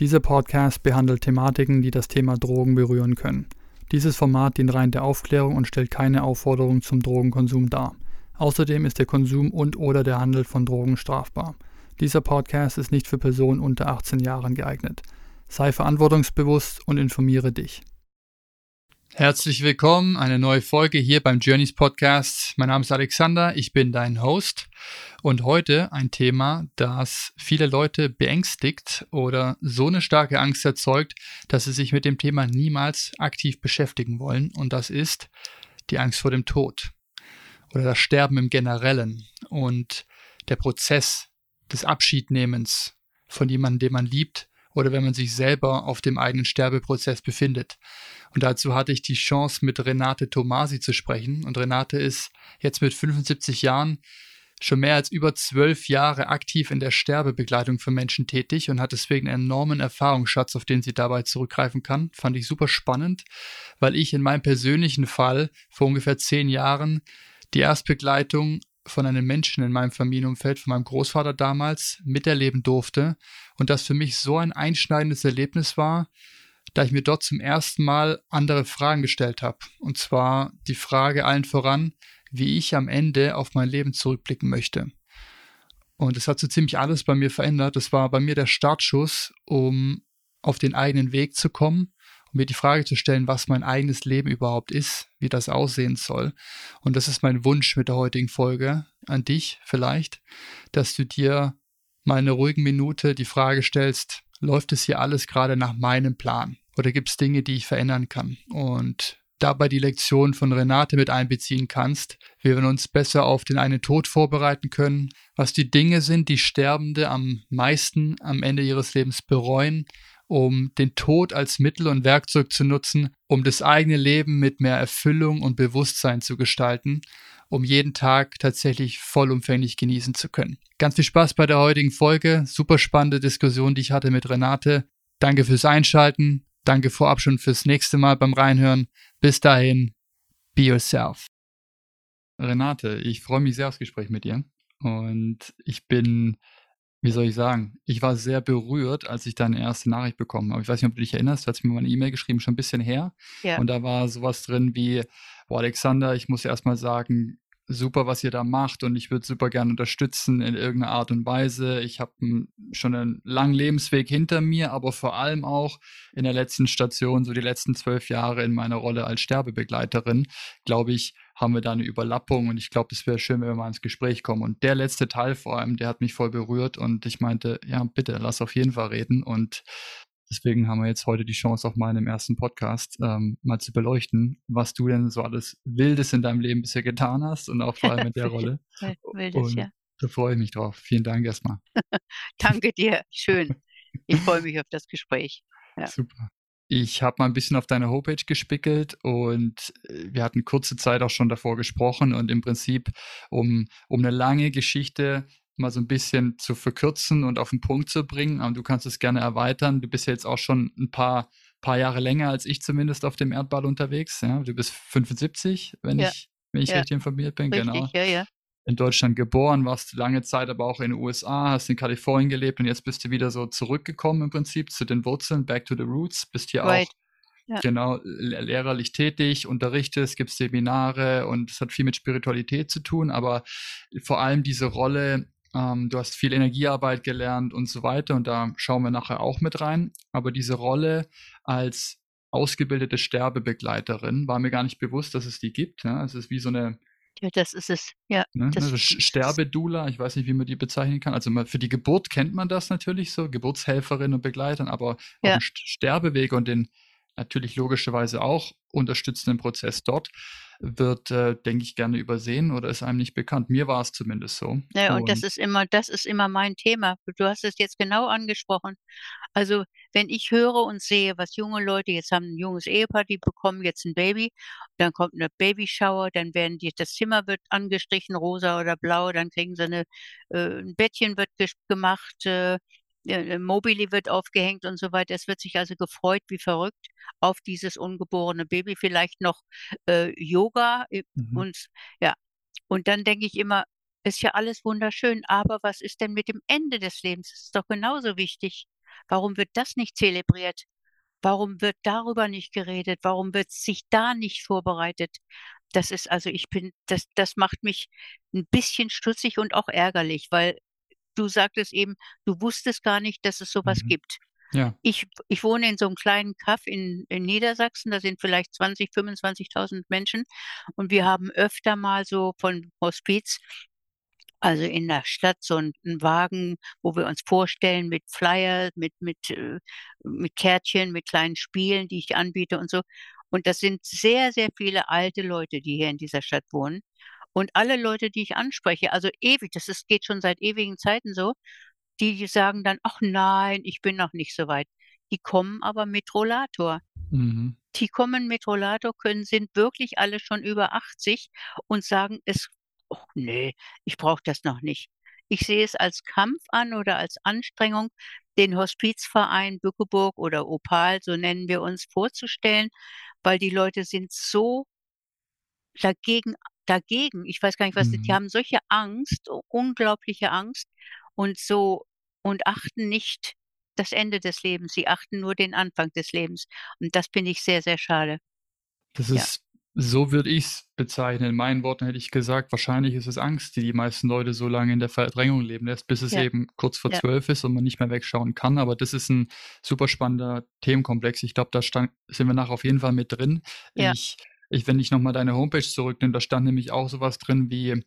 Dieser Podcast behandelt Thematiken, die das Thema Drogen berühren können. Dieses Format dient rein der Aufklärung und stellt keine Aufforderung zum Drogenkonsum dar. Außerdem ist der Konsum und/oder der Handel von Drogen strafbar. Dieser Podcast ist nicht für Personen unter 18 Jahren geeignet. Sei verantwortungsbewusst und informiere dich. Herzlich willkommen, eine neue Folge hier beim Journeys Podcast. Mein Name ist Alexander, ich bin dein Host und heute ein Thema, das viele Leute beängstigt oder so eine starke Angst erzeugt, dass sie sich mit dem Thema niemals aktiv beschäftigen wollen und das ist die Angst vor dem Tod oder das Sterben im Generellen und der Prozess des Abschiednehmens von jemandem, den man liebt oder wenn man sich selber auf dem eigenen Sterbeprozess befindet. Und dazu hatte ich die Chance, mit Renate Tomasi zu sprechen. Und Renate ist jetzt mit 75 Jahren schon mehr als über zwölf Jahre aktiv in der Sterbebegleitung für Menschen tätig und hat deswegen einen enormen Erfahrungsschatz, auf den sie dabei zurückgreifen kann. Fand ich super spannend, weil ich in meinem persönlichen Fall vor ungefähr zehn Jahren die Erstbegleitung von einem Menschen in meinem Familienumfeld, von meinem Großvater damals, miterleben durfte und das für mich so ein einschneidendes Erlebnis war, da ich mir dort zum ersten Mal andere Fragen gestellt habe. Und zwar die Frage allen voran, wie ich am Ende auf mein Leben zurückblicken möchte. Und es hat so ziemlich alles bei mir verändert. Das war bei mir der Startschuss, um auf den eigenen Weg zu kommen um mir die Frage zu stellen, was mein eigenes Leben überhaupt ist, wie das aussehen soll. Und das ist mein Wunsch mit der heutigen Folge an dich vielleicht, dass du dir einer ruhigen Minute die Frage stellst, läuft es hier alles gerade nach meinem Plan? Oder gibt es Dinge, die ich verändern kann? Und dabei die Lektion von Renate mit einbeziehen kannst, wie wir uns besser auf den einen Tod vorbereiten können, was die Dinge sind, die Sterbende am meisten am Ende ihres Lebens bereuen, um den Tod als Mittel und Werkzeug zu nutzen, um das eigene Leben mit mehr Erfüllung und Bewusstsein zu gestalten, um jeden Tag tatsächlich vollumfänglich genießen zu können. Ganz viel Spaß bei der heutigen Folge. Super spannende Diskussion, die ich hatte mit Renate. Danke fürs Einschalten. Danke vorab schon fürs nächste Mal beim Reinhören. Bis dahin, be yourself. Renate, ich freue mich sehr aufs Gespräch mit dir. Und ich bin wie soll ich sagen? Ich war sehr berührt, als ich deine erste Nachricht bekommen habe. Ich weiß nicht, ob du dich erinnerst, du hast mir mal eine E-Mail geschrieben, schon ein bisschen her. Ja. Und da war sowas drin wie, boah, Alexander, ich muss erst mal sagen, super, was ihr da macht und ich würde super gerne unterstützen in irgendeiner Art und Weise. Ich habe schon einen langen Lebensweg hinter mir, aber vor allem auch in der letzten Station, so die letzten zwölf Jahre in meiner Rolle als Sterbebegleiterin, glaube ich, haben wir da eine Überlappung und ich glaube, es wäre schön, wenn wir mal ins Gespräch kommen. Und der letzte Teil vor allem, der hat mich voll berührt und ich meinte, ja, bitte, lass auf jeden Fall reden und Deswegen haben wir jetzt heute die Chance, auch mal in dem ersten Podcast ähm, mal zu beleuchten, was du denn so alles Wildes in deinem Leben bisher getan hast und auch vor allem mit der Rolle. Wildes, und ja. Da freue ich mich drauf. Vielen Dank erstmal. Danke dir. Schön. Ich freue mich auf das Gespräch. Ja. Super. Ich habe mal ein bisschen auf deine Homepage gespickelt und äh, wir hatten kurze Zeit auch schon davor gesprochen und im Prinzip um, um eine lange Geschichte mal so ein bisschen zu verkürzen und auf den Punkt zu bringen. Aber du kannst es gerne erweitern. Du bist ja jetzt auch schon ein paar, paar Jahre länger als ich zumindest auf dem Erdball unterwegs. Ja? Du bist 75, wenn ja. ich, wenn ich ja. richtig informiert bin. Richtig, genau. Ja, ja. In Deutschland geboren, warst lange Zeit aber auch in den USA, hast in Kalifornien gelebt und jetzt bist du wieder so zurückgekommen im Prinzip zu den Wurzeln, back to the roots, bist hier right. auch ja. genau lehrerlich tätig, unterrichtest, gibt Seminare und es hat viel mit Spiritualität zu tun, aber vor allem diese Rolle ähm, du hast viel Energiearbeit gelernt und so weiter und da schauen wir nachher auch mit rein. Aber diese Rolle als ausgebildete Sterbebegleiterin. War mir gar nicht bewusst, dass es die gibt. Ja. Es ist wie so eine ja, das ist es. Ja, Ne? das, Also Sterbedula, ich weiß nicht, wie man die bezeichnen kann. Also für die Geburt kennt man das natürlich so, Geburtshelferin und Begleitern, aber Ja. Sterbeweg und den natürlich logischerweise auch unterstützenden Prozess dort wird, äh, denke ich, gerne übersehen oder ist einem nicht bekannt. Mir war es zumindest so. Ja, und das Und- ist immer, das ist immer mein Thema. Du hast es jetzt genau angesprochen. Also, wenn ich höre und sehe, was junge Leute jetzt haben, ein junges Ehepaar, die bekommen jetzt ein Baby, dann kommt eine Babyshower, dann werden die, das Zimmer wird angestrichen, rosa oder blau, dann kriegen sie eine, äh, ein Bettchen wird gemacht, äh, Mobili wird aufgehängt und so weiter. Es wird sich also gefreut wie verrückt auf dieses ungeborene Baby, vielleicht noch äh, Yoga äh, Mhm. und ja. Und dann denke ich immer, ist ja alles wunderschön, aber was ist denn mit dem Ende des Lebens? Das ist doch genauso wichtig. Warum wird das nicht zelebriert? Warum wird darüber nicht geredet? Warum wird sich da nicht vorbereitet? Das ist also, ich bin, das, das macht mich ein bisschen stutzig und auch ärgerlich, weil du sagtest eben, du wusstest gar nicht, dass es sowas Mhm. gibt. Ja, Ich, ich wohne in so einem kleinen Kaff in, in Niedersachsen, da sind vielleicht 20, 25.000 Menschen und wir haben öfter mal so von Hospiz, also in der Stadt, so einen, einen Wagen, wo wir uns vorstellen mit Flyer, mit, mit, äh, mit Kärtchen, mit kleinen Spielen, die ich anbiete und so. Und das sind sehr, sehr viele alte Leute, die hier in dieser Stadt wohnen. Und alle Leute, die ich anspreche, also ewig, das ist, geht schon seit ewigen Zeiten so, die, sagen dann, ach nein, ich bin noch nicht so weit. Die kommen aber mit Rollator. mhm. Die kommen mit Rollator, können, sind wirklich alle schon über 80 und sagen, es, oh nee, ich brauche das noch nicht. Ich sehe es als Kampf an oder als Anstrengung, den Hospizverein Bückeburg oder Opal, so nennen wir uns, vorzustellen, weil die Leute sind so dagegen, dagegen. Ich weiß gar nicht, was, die- die Mhm. haben solche Angst, unglaubliche Angst und so und achten nicht das Ende des Lebens. Sie achten nur den Anfang des Lebens. Und das finde ich sehr, sehr schade. Das Ja. ist, so würde ich es bezeichnen. In meinen Worten hätte ich gesagt, wahrscheinlich ist es Angst, die die meisten Leute so lange in der Verdrängung leben lässt, bis es Ja. eben kurz vor Ja. zwölf ist und man nicht mehr wegschauen kann. Aber das ist ein super spannender Themenkomplex. Ich glaube, da stand, sind wir nachher auf jeden Fall mit drin. Ja. Ich, ich, wenn ich nochmal deine Homepage zurücknehme, da stand nämlich auch sowas drin wie,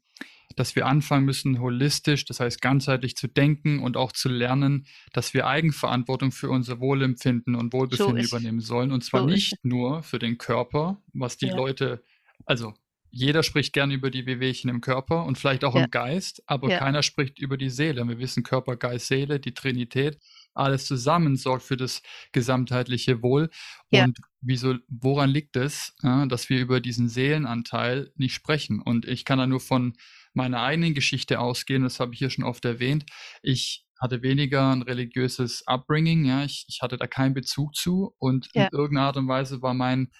dass wir anfangen müssen, holistisch, das heißt ganzheitlich zu denken und auch zu lernen, dass wir Eigenverantwortung für unser Wohlempfinden und Wohlbefinden es. übernehmen sollen. Und zwar So nicht nur für den Körper, was die Ja. Leute, also jeder spricht gerne über die Wehwehchen im Körper und vielleicht auch Ja. im Geist, aber Ja. keiner spricht über die Seele. Wir wissen, Körper, Geist, Seele, die Trinität, alles zusammen sorgt für das gesamtheitliche Wohl. Ja. Und wieso, woran liegt es, ja, dass wir über diesen Seelenanteil nicht sprechen? Und ich kann da nur von meiner eigenen Geschichte ausgehen, das habe ich hier schon oft erwähnt. Ich hatte weniger ein religiöses Upbringing, ja, ich, ich hatte da keinen Bezug zu und Ja. in irgendeiner Art und Weise war mein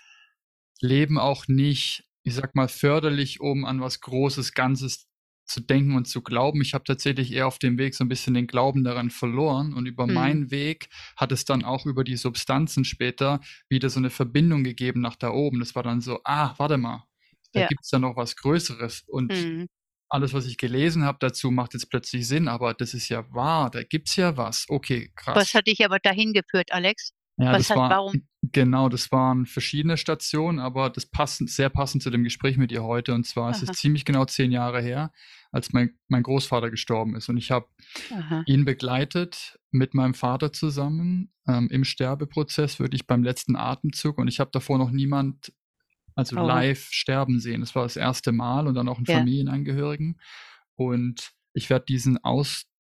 Leben auch nicht, ich sag mal, förderlich, um an was Großes, Ganzes zu denken und zu glauben. Ich habe tatsächlich eher auf dem Weg so ein bisschen den Glauben daran verloren und über Mhm. meinen Weg hat es dann auch über die Substanzen später wieder so eine Verbindung gegeben nach da oben. Das war dann so, ah, warte mal, da Ja. gibt's ja noch was Größeres und Mhm. alles, was ich gelesen habe dazu, macht jetzt plötzlich Sinn, aber das ist ja wahr, da gibt's ja was. Okay, krass. Was hat dich aber dahin geführt, Alex? Ja, Was das hat- war, warum? genau, das waren verschiedene Stationen, aber das passt sehr passend zu dem Gespräch mit dir heute. Und zwar es Aha. ist ziemlich genau zehn Jahre her, als mein, mein Großvater gestorben ist. Und ich habe ihn begleitet mit meinem Vater zusammen ähm, im Sterbeprozess, wirklich beim letzten Atemzug. Und ich habe davor noch niemand, also Oh. live sterben sehen. Das war das erste Mal und dann auch einen Ja. Familienangehörigen. Und ich werde diesen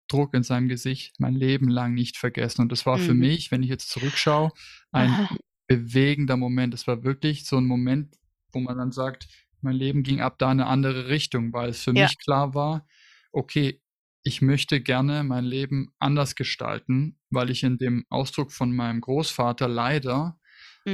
Ausdruck in seinem Gesicht mein Leben lang nicht vergessen. Und das war für Mhm. mich, wenn ich jetzt zurückschaue, ein Aha. bewegender Moment. Es war wirklich so ein Moment, wo man dann sagt, mein Leben ging ab da in eine andere Richtung, weil es für Ja. mich klar war, okay, ich möchte gerne mein Leben anders gestalten, weil ich in dem Ausdruck von meinem Großvater leider,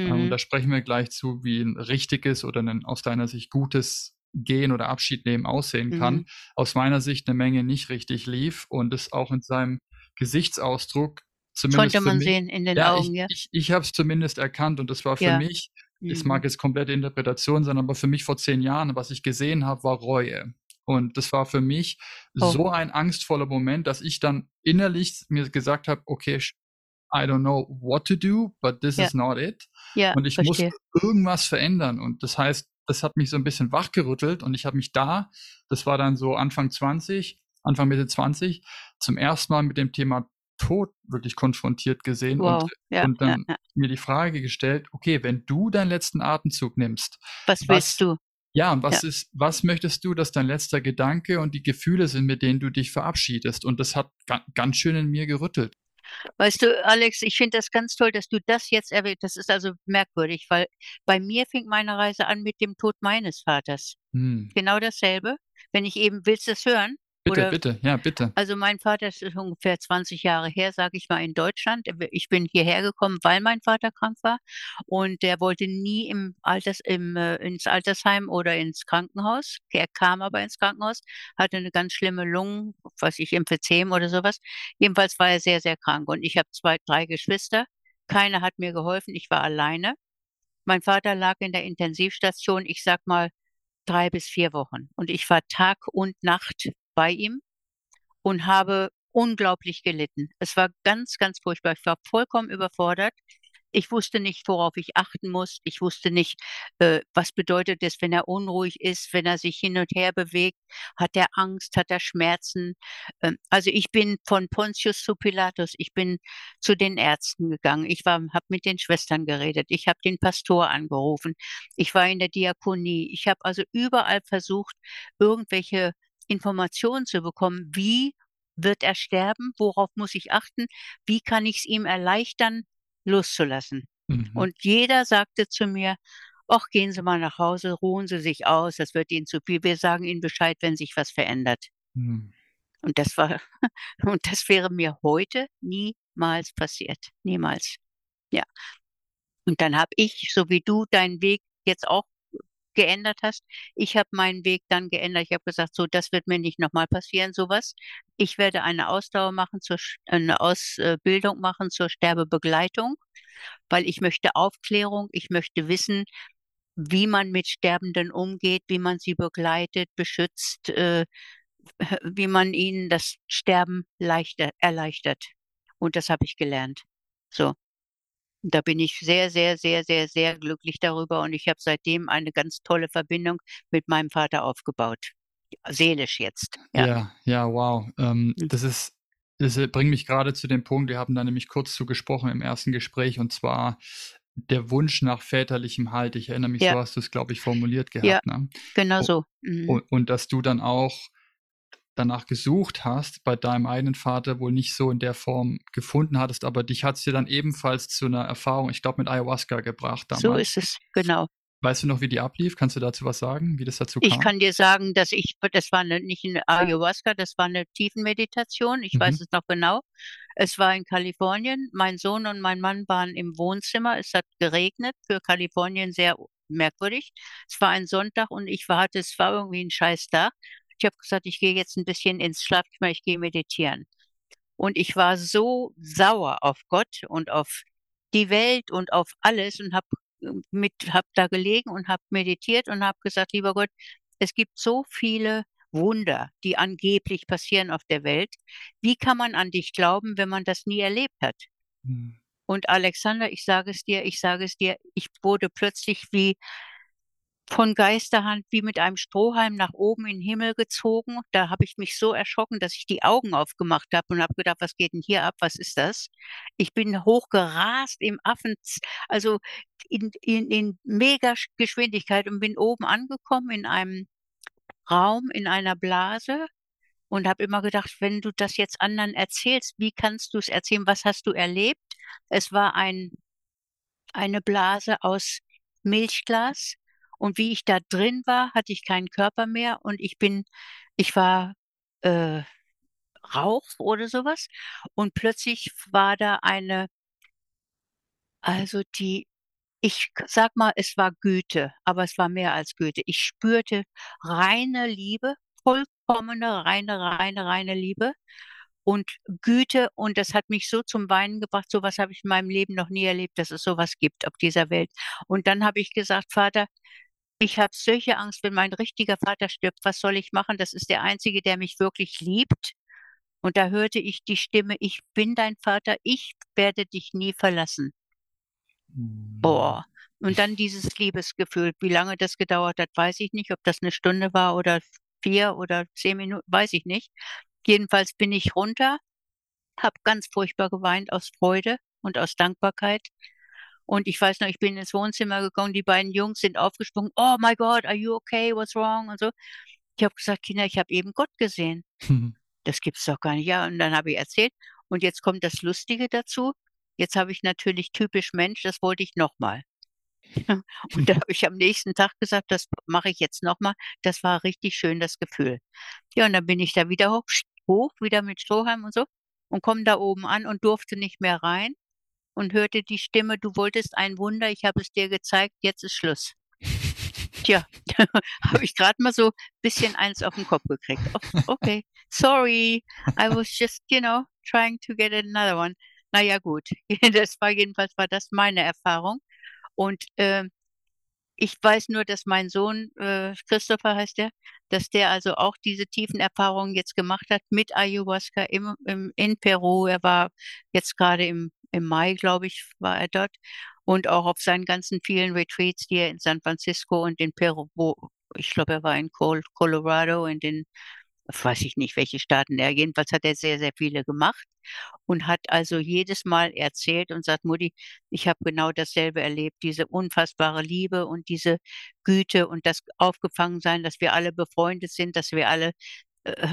äh, und Mhm. da sprechen wir gleich zu, wie ein richtiges oder ein aus deiner Sicht gutes Gehen oder Abschied nehmen aussehen kann, Mhm. aus meiner Sicht eine Menge nicht richtig lief und es auch in seinem Gesichtsausdruck zumindest Konnte man mich, sehen in den ja, Augen, ich, ja. ich, ich habe es zumindest erkannt und das war für Ja. mich, es Mhm. mag jetzt komplette Interpretation sein, aber für mich vor zehn Jahren, was ich gesehen habe, war Reue. Und das war für mich Oh. so ein angstvoller Moment, dass ich dann innerlich mir gesagt habe, okay, I don't know what to do, but this Ja. is not it. Ja, Und ich verstehe. muss irgendwas verändern. Und das heißt, das hat mich so ein bisschen wachgerüttelt und ich habe mich da, das war dann so Anfang 20, Anfang Mitte 20, zum ersten Mal mit dem Thema Tod wirklich konfrontiert gesehen Wow. und, Ja, und ja, dann ja. mir die Frage gestellt, okay, wenn du deinen letzten Atemzug nimmst, Was was- willst du? ja, und was ist, was möchtest du, dass dein letzter Gedanke und die Gefühle sind, mit denen du dich verabschiedest? Und das hat ga, ganz schön in mir gerüttelt. Weißt du, Alex, ich finde das ganz toll, dass du das jetzt erwähnt. Das ist also merkwürdig, weil bei mir fing meine Reise an mit dem Tod meines Vaters. Hm. Genau dasselbe. Wenn ich eben, willst du es hören? Bitte, Oder- bitte, ja, bitte. Also mein Vater das ist ungefähr 20 Jahre her, sage ich mal, in Deutschland. Ich bin hierher gekommen, weil mein Vater krank war und der wollte nie im Alters, im, äh, ins Altersheim oder ins Krankenhaus. Er kam aber ins Krankenhaus, hatte eine ganz schlimme Lungen, was ich Emphysem oder sowas. Jedenfalls war er sehr, sehr krank und ich habe zwei, drei Geschwister. Keiner hat mir geholfen, ich war alleine. Mein Vater lag in der Intensivstation, ich sag mal drei bis vier Wochen und ich war Tag und Nacht bei ihm und habe unglaublich gelitten. Es war ganz, ganz furchtbar. Ich war vollkommen überfordert. Ich wusste nicht, worauf ich achten muss. Ich wusste nicht, äh, was bedeutet es, wenn er unruhig ist, wenn er sich hin und her bewegt. Hat er Angst? Hat er Schmerzen? Ähm, also ich bin von Pontius zu Pilatus. Ich bin zu den Ärzten gegangen. Ich habe mit den Schwestern geredet. Ich habe den Pastor angerufen. Ich war in der Diakonie. Ich habe also überall versucht, irgendwelche Informationen zu bekommen. Wie wird er sterben? Worauf muss ich achten? Wie kann ich es ihm erleichtern, loszulassen? Mhm. Und jeder sagte zu mir, ach, gehen Sie mal nach Hause, ruhen Sie sich aus, das wird Ihnen zu viel. Wir sagen Ihnen Bescheid, wenn sich was verändert. Hm. Und das war, und das wäre mir heute niemals passiert. Niemals. Ja. Und dann habe ich, so wie du deinen Weg jetzt auch geändert hast, ich habe meinen Weg dann geändert. Ich habe gesagt, so, das wird mir nicht nochmal passieren, sowas. Ich werde eine Ausdauer machen, zur, eine Ausbildung machen zur Sterbebegleitung, weil ich möchte Aufklärung, ich möchte wissen, wie man mit Sterbenden umgeht, wie man sie begleitet, beschützt, äh, wie man ihnen das Sterben leichter, erleichtert. Und das habe ich gelernt. So. Da bin ich sehr, sehr, sehr, sehr, sehr glücklich darüber und ich habe seitdem eine ganz tolle Verbindung mit meinem Vater aufgebaut. Seelisch jetzt. Ja. Ja, ja, wow. Ähm, Mhm. das ist, das bringt mich gerade zu dem Punkt, wir haben da nämlich kurz zu gesprochen im ersten Gespräch und zwar der Wunsch nach väterlichem Halt. Ich erinnere mich, Ja. so hast du es, glaube ich, formuliert gehabt. Ja. Ne? Genau so. Mhm. Und, und dass du dann auch danach gesucht hast, bei deinem eigenen Vater wohl nicht so in der Form gefunden hattest, aber dich hat es dir dann ebenfalls zu einer Erfahrung, ich glaube, mit Ayahuasca gebracht damals. So ist es, genau. Weißt du noch, wie die ablief? Kannst du dazu was sagen, wie das dazu Ich kam? kann dir sagen, dass ich, das war eine, nicht eine Ayahuasca, das war eine Tiefenmeditation. Ich weiß Mhm. es noch genau. Es war in Kalifornien. Mein Sohn und mein Mann waren im Wohnzimmer. Es hat geregnet. Für Kalifornien sehr merkwürdig. Es war ein Sonntag und ich war, hatte, es war irgendwie ein scheiß Tag. Ich habe gesagt, ich gehe jetzt ein bisschen ins Schlafzimmer, ich gehe meditieren. Und ich war so sauer auf Gott und auf die Welt und auf alles und habe mit, hab da gelegen und habe meditiert und habe gesagt, lieber Gott, es gibt so viele Wunder, die angeblich passieren auf der Welt. Wie kann man an dich glauben, wenn man das nie erlebt hat? Hm. Und Alexander, ich sage es dir, ich sage es dir, ich wurde plötzlich wie von Geisterhand, wie mit einem Strohhalm nach oben in den Himmel gezogen. Da habe ich mich so erschrocken, dass ich die Augen aufgemacht habe und habe gedacht, was geht denn hier ab? Was ist das? Ich bin hochgerast im Affen, also in, in, in mega Geschwindigkeit und bin oben angekommen in einem Raum, in einer Blase und habe immer gedacht, wenn du das jetzt anderen erzählst, wie kannst du es erzählen? Was hast du erlebt? Es war ein, eine Blase aus Milchglas und wie ich da drin war, hatte ich keinen Körper mehr und ich bin, ich war äh, Rauch oder sowas und plötzlich war da eine, also die, ich sag mal, es war Güte, aber es war mehr als Güte. Ich spürte reine Liebe, vollkommene, reine, reine, reine Liebe und Güte und das hat mich so zum Weinen gebracht. Sowas habe ich in meinem Leben noch nie erlebt, dass es sowas gibt auf dieser Welt. Und dann habe ich gesagt, Vater, ich habe solche Angst, wenn mein richtiger Vater stirbt, was soll ich machen? Das ist der Einzige, der mich wirklich liebt. Und da hörte ich die Stimme: „Ich bin dein Vater, ich werde dich nie verlassen.“ Mhm. Boah. Und dann dieses Liebesgefühl. Wie lange das gedauert hat, weiß ich nicht, ob das 'ne Stunde war oder 4 oder 10 Minuten, weiß ich nicht. Jedenfalls bin ich runter, habe ganz furchtbar geweint aus Freude und aus Dankbarkeit. Und ich weiß noch, ich bin ins Wohnzimmer gekommen, die beiden Jungs sind aufgesprungen: „Oh my God, are you okay? What's wrong?“ und so. Ich habe gesagt: „Kinder, ich habe eben Gott gesehen.“ „Das gibt's doch gar nicht.“ Ja, und dann habe ich erzählt. Und jetzt kommt das Lustige dazu. Jetzt habe ich natürlich typisch Mensch, das wollte ich noch mal. Und da habe ich am nächsten Tag gesagt: „Das mache ich jetzt noch mal.“ Das war richtig schön, das Gefühl. Ja, und dann bin ich da wieder hoch hoch, wieder mit Strohhalm und so und komme da oben an und durfte nicht mehr rein und hörte die Stimme: „Du wolltest ein Wunder, ich habe es dir gezeigt, jetzt ist Schluss.“ Tja, habe ich grad mal so bisschen eins auf 'n Kopf gekriegt. Okay, sorry, I was just, you know, trying to get another one. Na ja, gut. Das war jedenfalls war das meine Erfahrung. Und, ähm, ich weiß nur, dass mein Sohn, äh, Christopher heißt der, dass der also auch diese tiefen Erfahrungen jetzt gemacht hat mit Ayahuasca im im in Peru. Er war jetzt grade im im Mai, glaube ich, war er dort. Und auch auf seinen ganzen vielen Retreats, die er in San Francisco und in Peru ich glaube, er war in Col Colorado, in den weiß ich nicht, welche Staaten er jedenfalls hat er sehr, sehr viele gemacht und hat also jedes Mal erzählt und sagt: „Mutti, ich habe genau dasselbe erlebt, diese unfassbare Liebe und diese Güte und das Aufgefangensein, dass wir alle befreundet sind, dass wir alle äh,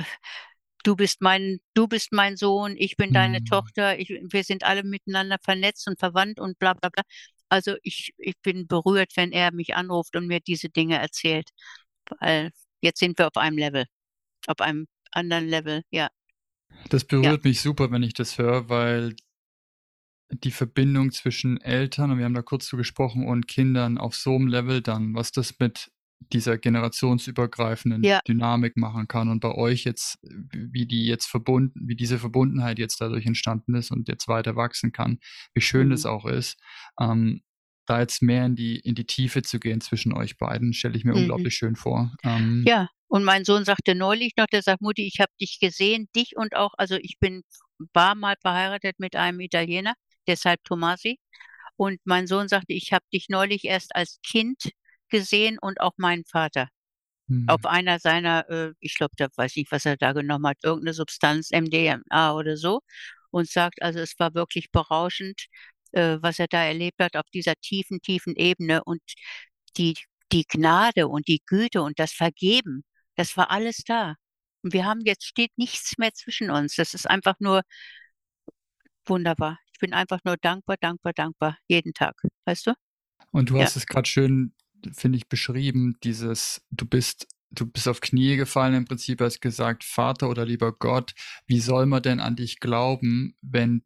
du bist mein du bist mein Sohn, ich bin deine Mhm. Tochter, ich wir sind alle miteinander vernetzt und verwandt und bla bla bla.“ Also, ich ich bin berührt, wenn er mich anruft und mir diese Dinge erzählt, weil jetzt sind wir auf einem Level auf einem anderen Level, ja. Das Ja. berührt mich super, wenn ich das höre, weil die Verbindung zwischen Eltern und wir haben da kurz drüber gesprochen und Kindern auf so 'm Level dann, was das mit dieser generationsübergreifenden Ja. Dynamik machen kann und bei euch jetzt, wie die jetzt verbunden wie diese Verbundenheit jetzt dadurch entstanden ist und jetzt weiter wachsen kann, wie schön das Mhm. auch ist. Ähm, da jetzt mehr in die in die Tiefe zu gehen zwischen euch beiden, stelle ich mir Mhm. unglaublich schön vor. Ähm Ja, und mein Sohn sagte neulich noch, der sagt: „Mutti, ich habe dich gesehen, dich und auch“ also, ich bin war mal verheiratet mit einem Italiener, deshalb Tomasi. Und mein Sohn sagte: „Ich habe dich neulich erst als Kind gesehen und auch meinen Vater.“ Auf Mhm. einer seiner, äh ich glaube, der weiß nicht, was er da genommen hat, irgend 'ne Substanz, MDMA oder so und sagt, also, es war wirklich berauschend, äh, was er da erlebt hat auf dieser tiefen, tiefen Ebene und die die Gnade und die Güte und das Vergeben, das war alles da. Und wir haben jetzt steht nichts mehr zwischen uns. Das ist einfach nur wunderbar. Ich bin einfach nur dankbar, dankbar, dankbar jeden Tag, weißt du? Und du Ja. hast es grad schön, finde ich, beschrieben, dieses du bist du bist auf Knie gefallen im Prinzip, hast gesagt: „Vater oder lieber Gott, wie soll man denn an dich glauben, wenn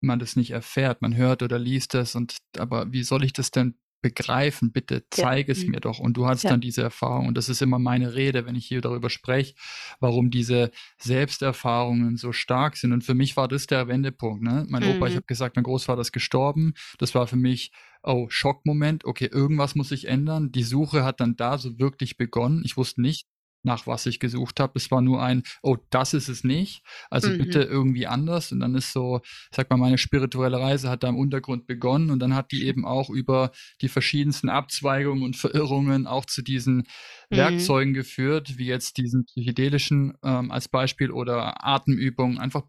man das nicht erfährt?“ Man hört oder liest das und aber wie soll ich das denn begreifen? Bitte Ja, zeig es mhm. mir doch. Und du hattest Ja. dann diese Erfahrung und das ist immer meine Rede, wenn ich hier darüber spreche, warum diese Selbsterfahrungen so stark sind. Und für mich war das der Wendepunkt, ne? Mein Opa ich Mhm. habe gesagt, mein Großvater ist gestorben. Das war für mich: „Oh, Schockmoment. Okay, irgendwas muss sich ändern.“ Die Suche hat dann da so wirklich begonnen. Ich wusste nicht, nach was ich gesucht habe. Es war nur ein: „Oh, das ist es nicht. Also, Mhm. bitte irgendwie anders.“ Und dann ist so sage mal, meine spirituelle Reise hat da im Untergrund begonnen und dann hat die eben auch über die verschiedensten Abzweigungen und Verirrungen auch zu diesen Mhm. Werkzeugen geführt, wie jetzt diesen psychedelischen, ähm, als Beispiel oder Atemübungen, einfach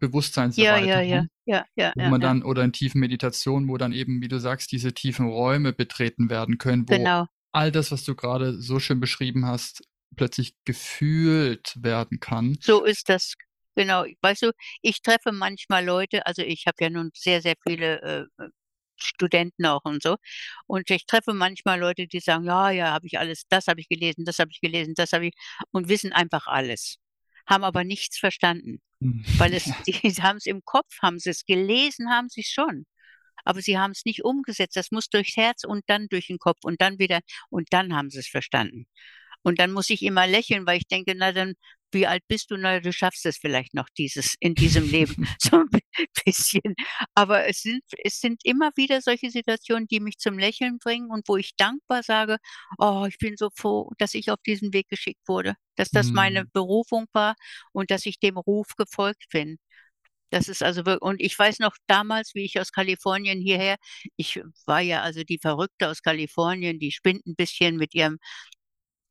Ja, ja, ja. Bewusstseinserweiterung, Ja, ja, wo ja, man ja. dann oder in tiefen Meditationen, wo dann eben, wie du sagst, diese tiefen Räume betreten werden können, wo Genau. all das, was du grade so schön beschrieben hast, plötzlich gefühlt werden kann. So ist das. Genau. Weißt du, ich treffe manchmal Leute also, ich habe ja nun sehr, sehr viele, äh, Studenten auch und so. Und ich treffe manchmal Leute, die sagen: „Ja, ja, habe ich alles das habe ich gelesen, das habe ich gelesen, das habe ich“ und wissen einfach alles, haben aber nichts verstanden, Mhm. weil es die haben's im Kopf, haben sie's gelesen haben sie's schon, aber sie haben's nicht umgesetzt. Das muss durchs Herz und dann durch 'n Kopf und dann wieder und dann haben sie's verstanden. Und dann muss ich immer lächeln, weil ich denke: „Na dann, wie alt bist du? Na du schaffst es vielleicht noch dieses in diesem Leben.“ So 'n bisschen. Aber es sind es sind immer wieder solche Situationen, die mich zum Lächeln bringen und wo ich dankbar sage: „Oh, ich bin so froh, dass ich auf diesen Weg geschickt wurde, dass das meine Mhm. Berufung war und dass ich dem Ruf gefolgt bin.“ Das ist also wirklich, und ich weiß noch damals, wie ich aus Kalifornien hierher, ich war ja also die Verrückte aus Kalifornien, die spinnt ein bisschen mit ihrem,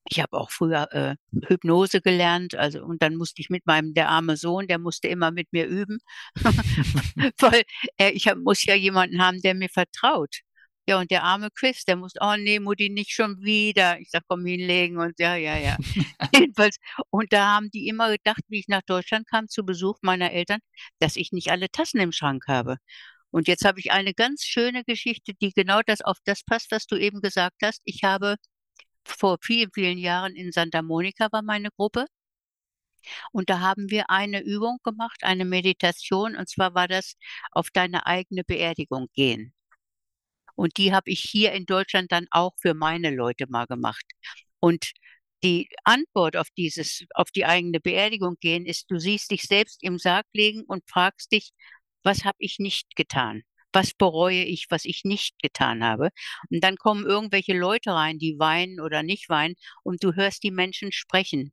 ich habe auch früher äh, Hypnose gelernt, also und dann musste ich mit meinem, der arme Sohn, der musste immer mit mir üben, weil äh, ich hab, muss ja jemanden haben, der mir vertraut. Ja, und der arme Chris, der muss, oh nee, Mutti, nicht schon wieder. Ich sag, komm hinlegen und ja, ja, ja. Jedenfalls, und da haben die immer gedacht, wie ich nach Deutschland kam zu Besuch meiner Eltern, dass ich nicht alle Tassen im Schrank habe. Und jetzt habe ich eine ganz schöne Geschichte, die genau das auf das passt, was du eben gesagt hast. Ich habe vor vielen, vielen Jahren in Santa Monica war meine Gruppe. Und da haben wir eine Übung gemacht, eine Meditation, und zwar war das auf deine eigene Beerdigung gehen. Und die habe ich hier in Deutschland dann auch für meine Leute mal gemacht. Und die Antwort auf dieses, auf die eigene Beerdigung gehen ist, du siehst dich selbst im Sarg legen und fragst dich, was habe ich nicht getan? Was bereue ich, was ich nicht getan habe? Und dann kommen irgendwelche Leute rein, die weinen oder nicht weinen, und du hörst die Menschen sprechen.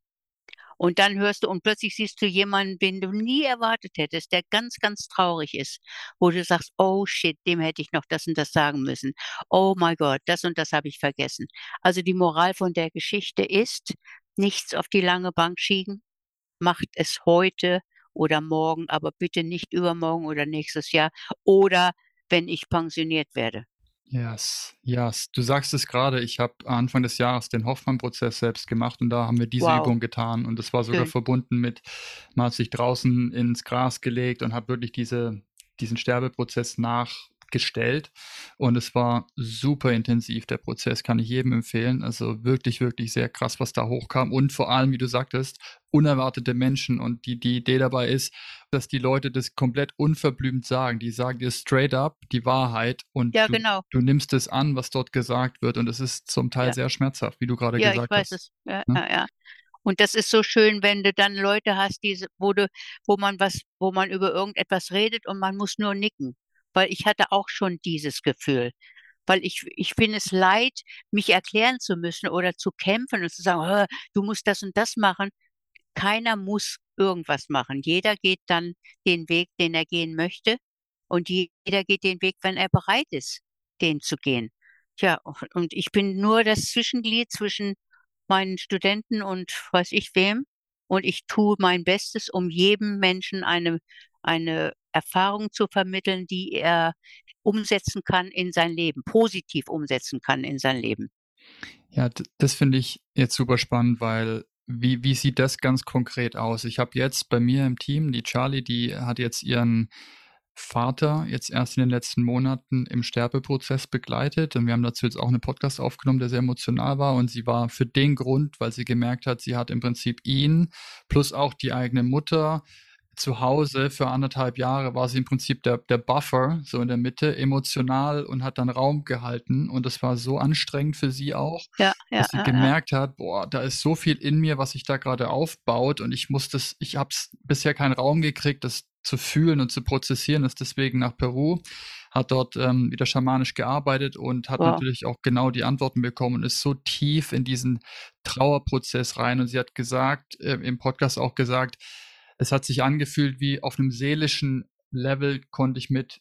Und dann hörst du und plötzlich siehst du jemanden, den du nie erwartet hättest, der ganz, ganz traurig ist, wo du sagst, oh shit, dem hätte ich noch das und das sagen müssen. Oh my Gott, das und das habe ich vergessen. Also die Moral von der Geschichte ist, nichts auf die lange Bank schieben, macht es heute oder morgen, aber bitte nicht übermorgen oder nächstes Jahr oder wenn ich pensioniert werde. Yes, yes. Du sagst es gerade, ich habe Anfang des Jahres den Hoffmann-Prozess selbst gemacht und da haben wir diese Wow. Übung getan und das war sogar Schön. verbunden mit, man hat sich draußen ins Gras gelegt und hat wirklich diese, diesen Sterbeprozess nachgestellt und es war super intensiv, der Prozess, kann ich jedem empfehlen. Also wirklich, wirklich sehr krass, was da hochkam und vor allem, wie du sagtest, unerwartete Menschen und die, die Idee dabei ist, dass die Leute das komplett unverblümt sagen. Die sagen dir straight up die Wahrheit und Ja, du, genau. du nimmst es an, was dort gesagt wird und es ist zum Teil Ja. sehr schmerzhaft, wie du gerade Ja, ich gesagt weiß hast. es. Ja, ja, ja. Und das ist so schön, wenn du dann Leute hast, diese, wo du, wo man was, wo man über irgendetwas redet und man muss nur nicken. Weil ich hatte auch schon dieses Gefühl. Weil ich, ich finde es leid, mich erklären zu müssen oder zu kämpfen und zu sagen, "Hä, du musst das und das machen. Keiner muss irgendwas machen. Jeder geht dann den Weg, den er gehen möchte. Und jeder geht den Weg, wenn er bereit ist, den zu gehen. Tja, und ich bin nur das Zwischenglied zwischen meinen Studenten und weiß ich wem. Und ich tue mein Bestes, um jedem Menschen eine, eine Erfahrung zu vermitteln, die er umsetzen kann in sein Leben, positiv umsetzen kann in sein Leben. Ja, das finde ich jetzt super spannend, weil wie, wie sieht das ganz konkret aus? Ich habe jetzt bei mir im Team, die Charlie, die hat jetzt ihren Vater jetzt erst in den letzten Monaten im Sterbeprozess begleitet und wir haben dazu jetzt auch einen Podcast aufgenommen, der sehr emotional war und sie war für den Grund, weil sie gemerkt hat, sie hat im Prinzip ihn plus auch die eigene Mutter zu Hause für anderthalb Jahre war sie im Prinzip der, der Buffer, so in der Mitte, emotional und hat dann Raum gehalten. Und das war so anstrengend für sie auch, Ja, ja, dass sie ja, gemerkt hat, boah, da ist so viel in mir, was sich da gerade aufbaut und ich muss das, ich habe bisher keinen Raum gekriegt, das zu fühlen und zu prozessieren, ist deswegen nach Peru, hat dort ähm, wieder schamanisch gearbeitet und hat Wow. natürlich auch genau die Antworten bekommen und ist so tief in diesen Trauerprozess rein. Und sie hat gesagt, äh, im Podcast auch gesagt, es hat sich angefühlt wie auf einem seelischen Level konnte ich mit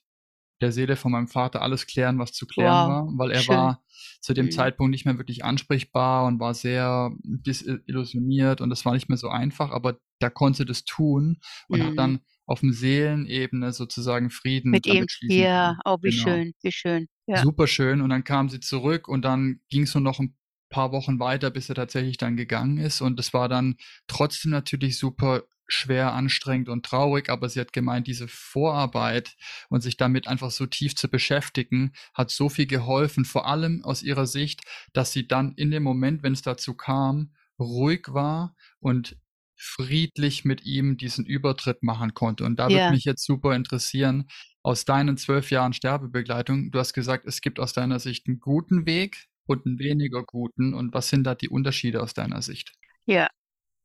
der Seele von meinem Vater alles klären, was zu klären Wow, war, weil er schön. war zu dem Mhm. Zeitpunkt nicht mehr wirklich ansprechbar und war sehr disillusioniert und das war nicht mehr so einfach, aber da konnte sie das tun und hat Mhm. dann auf dem Seelenebene sozusagen Frieden Mit ihm, ja, können. oh, wie Genau. schön, wie schön. Ja, Super schön. Und dann kam sie zurück und dann ging es nur noch ein paar Wochen weiter, bis er tatsächlich dann gegangen ist. Und es war dann trotzdem natürlich super schwer, anstrengend und traurig, aber sie hat gemeint, diese Vorarbeit und sich damit einfach so tief zu beschäftigen, hat so viel geholfen, vor allem aus ihrer Sicht, dass sie dann in dem Moment, wenn es dazu kam, ruhig war und friedlich mit ihm diesen Übertritt machen konnte. Und da würde ja, mich jetzt super interessieren, aus deinen zwölf Jahren Sterbebegleitung, du hast gesagt, es gibt aus deiner Sicht einen guten Weg und einen weniger guten. Und was sind da die Unterschiede aus deiner Sicht? ja.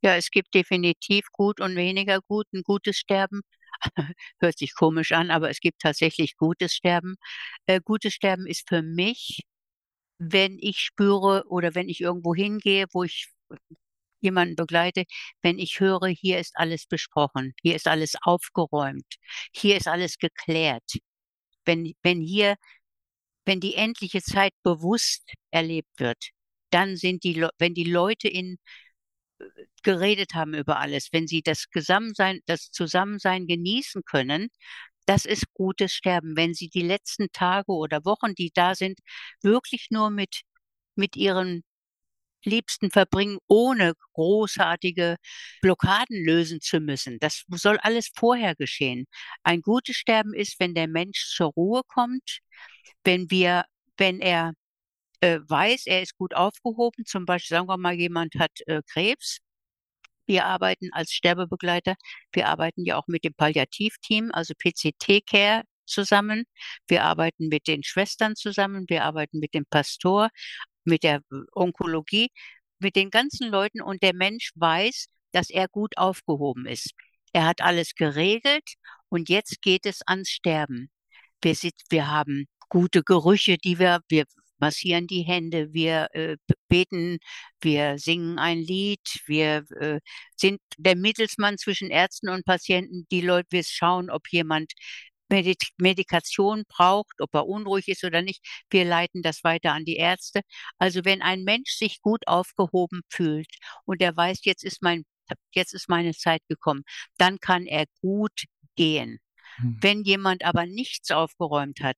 Ja, es gibt definitiv gut und weniger gut. Ein gutes Sterben hört sich komisch an, aber es gibt tatsächlich gutes Sterben. Äh, gutes Sterben ist für mich, wenn ich spüre oder wenn ich irgendwo hingehe, wo ich jemanden begleite, wenn ich höre, hier ist alles besprochen, hier ist alles aufgeräumt, hier ist alles geklärt. Wenn, wenn hier, wenn die endliche Zeit bewusst erlebt wird, dann sind die, wenn die Leute in geredet haben über alles, wenn sie das Gesamtsein, das Zusammensein genießen können, das ist gutes Sterben. Wenn sie die letzten Tage oder Wochen, die da sind, wirklich nur mit, mit ihren Liebsten verbringen, ohne großartige Blockaden lösen zu müssen. Das soll alles vorher geschehen. Ein gutes Sterben ist, wenn der Mensch zur Ruhe kommt, wenn wir, wenn er äh, weiß, er ist gut aufgehoben. Zum Beispiel, sagen wir mal, jemand hat äh, Krebs. Wir arbeiten als Sterbebegleiter. Wir arbeiten ja auch mit dem Palliativteam, also PCT Care zusammen. Wir arbeiten mit den Schwestern zusammen. Wir arbeiten mit dem Pastor, mit der Onkologie, mit den ganzen Leuten und der Mensch weiß, dass er gut aufgehoben ist. Er hat alles geregelt und jetzt geht es ans Sterben. Wir, sind, wir haben gute Gerüche, die wir, wir massieren die Hände, wir äh, beten, wir singen ein Lied, wir äh, sind der Mittelsmann zwischen Ärzten und Patienten. Die Leute, wir schauen, ob jemand Medik Medikation braucht, ob er unruhig ist oder nicht. Wir leiten das weiter an die Ärzte. Also wenn ein Mensch sich gut aufgehoben fühlt und er weiß, jetzt ist mein, jetzt ist meine Zeit gekommen, dann kann er gut gehen. Hm. Wenn jemand aber nichts aufgeräumt hat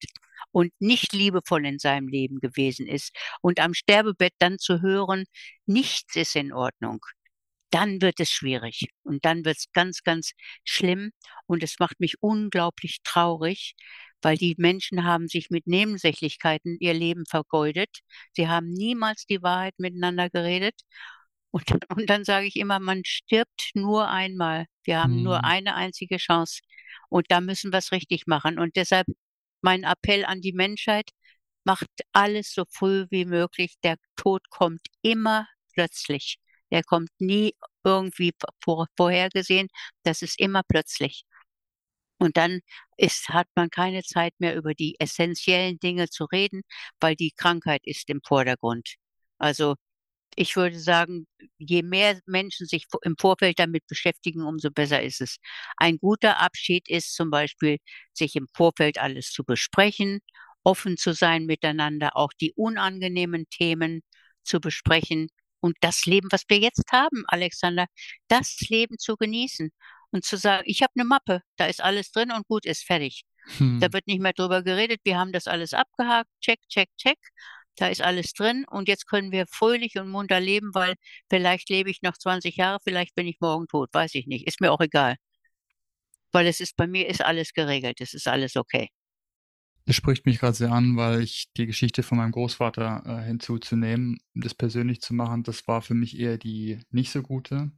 und nicht liebevoll in seinem Leben gewesen ist und am Sterbebett dann zu hören, nichts ist in Ordnung, dann wird es schwierig und dann wird es ganz, ganz schlimm und es macht mich unglaublich traurig, weil die Menschen haben sich mit Nebensächlichkeiten ihr Leben vergeudet. Sie haben niemals die Wahrheit miteinander geredet. Und, und dann sage ich immer, man stirbt nur einmal. Wir haben hm. nur eine einzige Chance. Und da müssen wir es richtig machen. Und deshalb mein Appell an die Menschheit, macht alles so früh wie möglich. Der Tod kommt immer plötzlich. Der kommt nie irgendwie vor, vorhergesehen. Das ist immer plötzlich. Und dann ist, hat man keine Zeit mehr über die essentiellen Dinge zu reden, weil die Krankheit ist im Vordergrund. Also ich würde sagen, je mehr Menschen sich im Vorfeld damit beschäftigen, umso besser ist es. Ein guter Abschied ist zum Beispiel, sich im Vorfeld alles zu besprechen, offen zu sein miteinander, auch die unangenehmen Themen zu besprechen und das Leben, was wir jetzt haben, Alexander, das Leben zu genießen und zu sagen, ich habe eine Mappe, da ist alles drin und gut ist fertig. Hm. Da wird nicht mehr drüber geredet, wir haben das alles abgehakt, check, check, check. Da ist alles drin und jetzt können wir fröhlich und munter leben, weil vielleicht lebe ich noch 20 Jahre, vielleicht bin ich morgen tot, weiß ich nicht, ist mir auch egal. Weil es ist bei mir ist alles geregelt, es ist alles okay. Das spricht mich gerade sehr an, weil ich die Geschichte von meinem Großvater äh, hinzuzunehmen, das persönlich zu machen, das war für mich eher die nicht so gute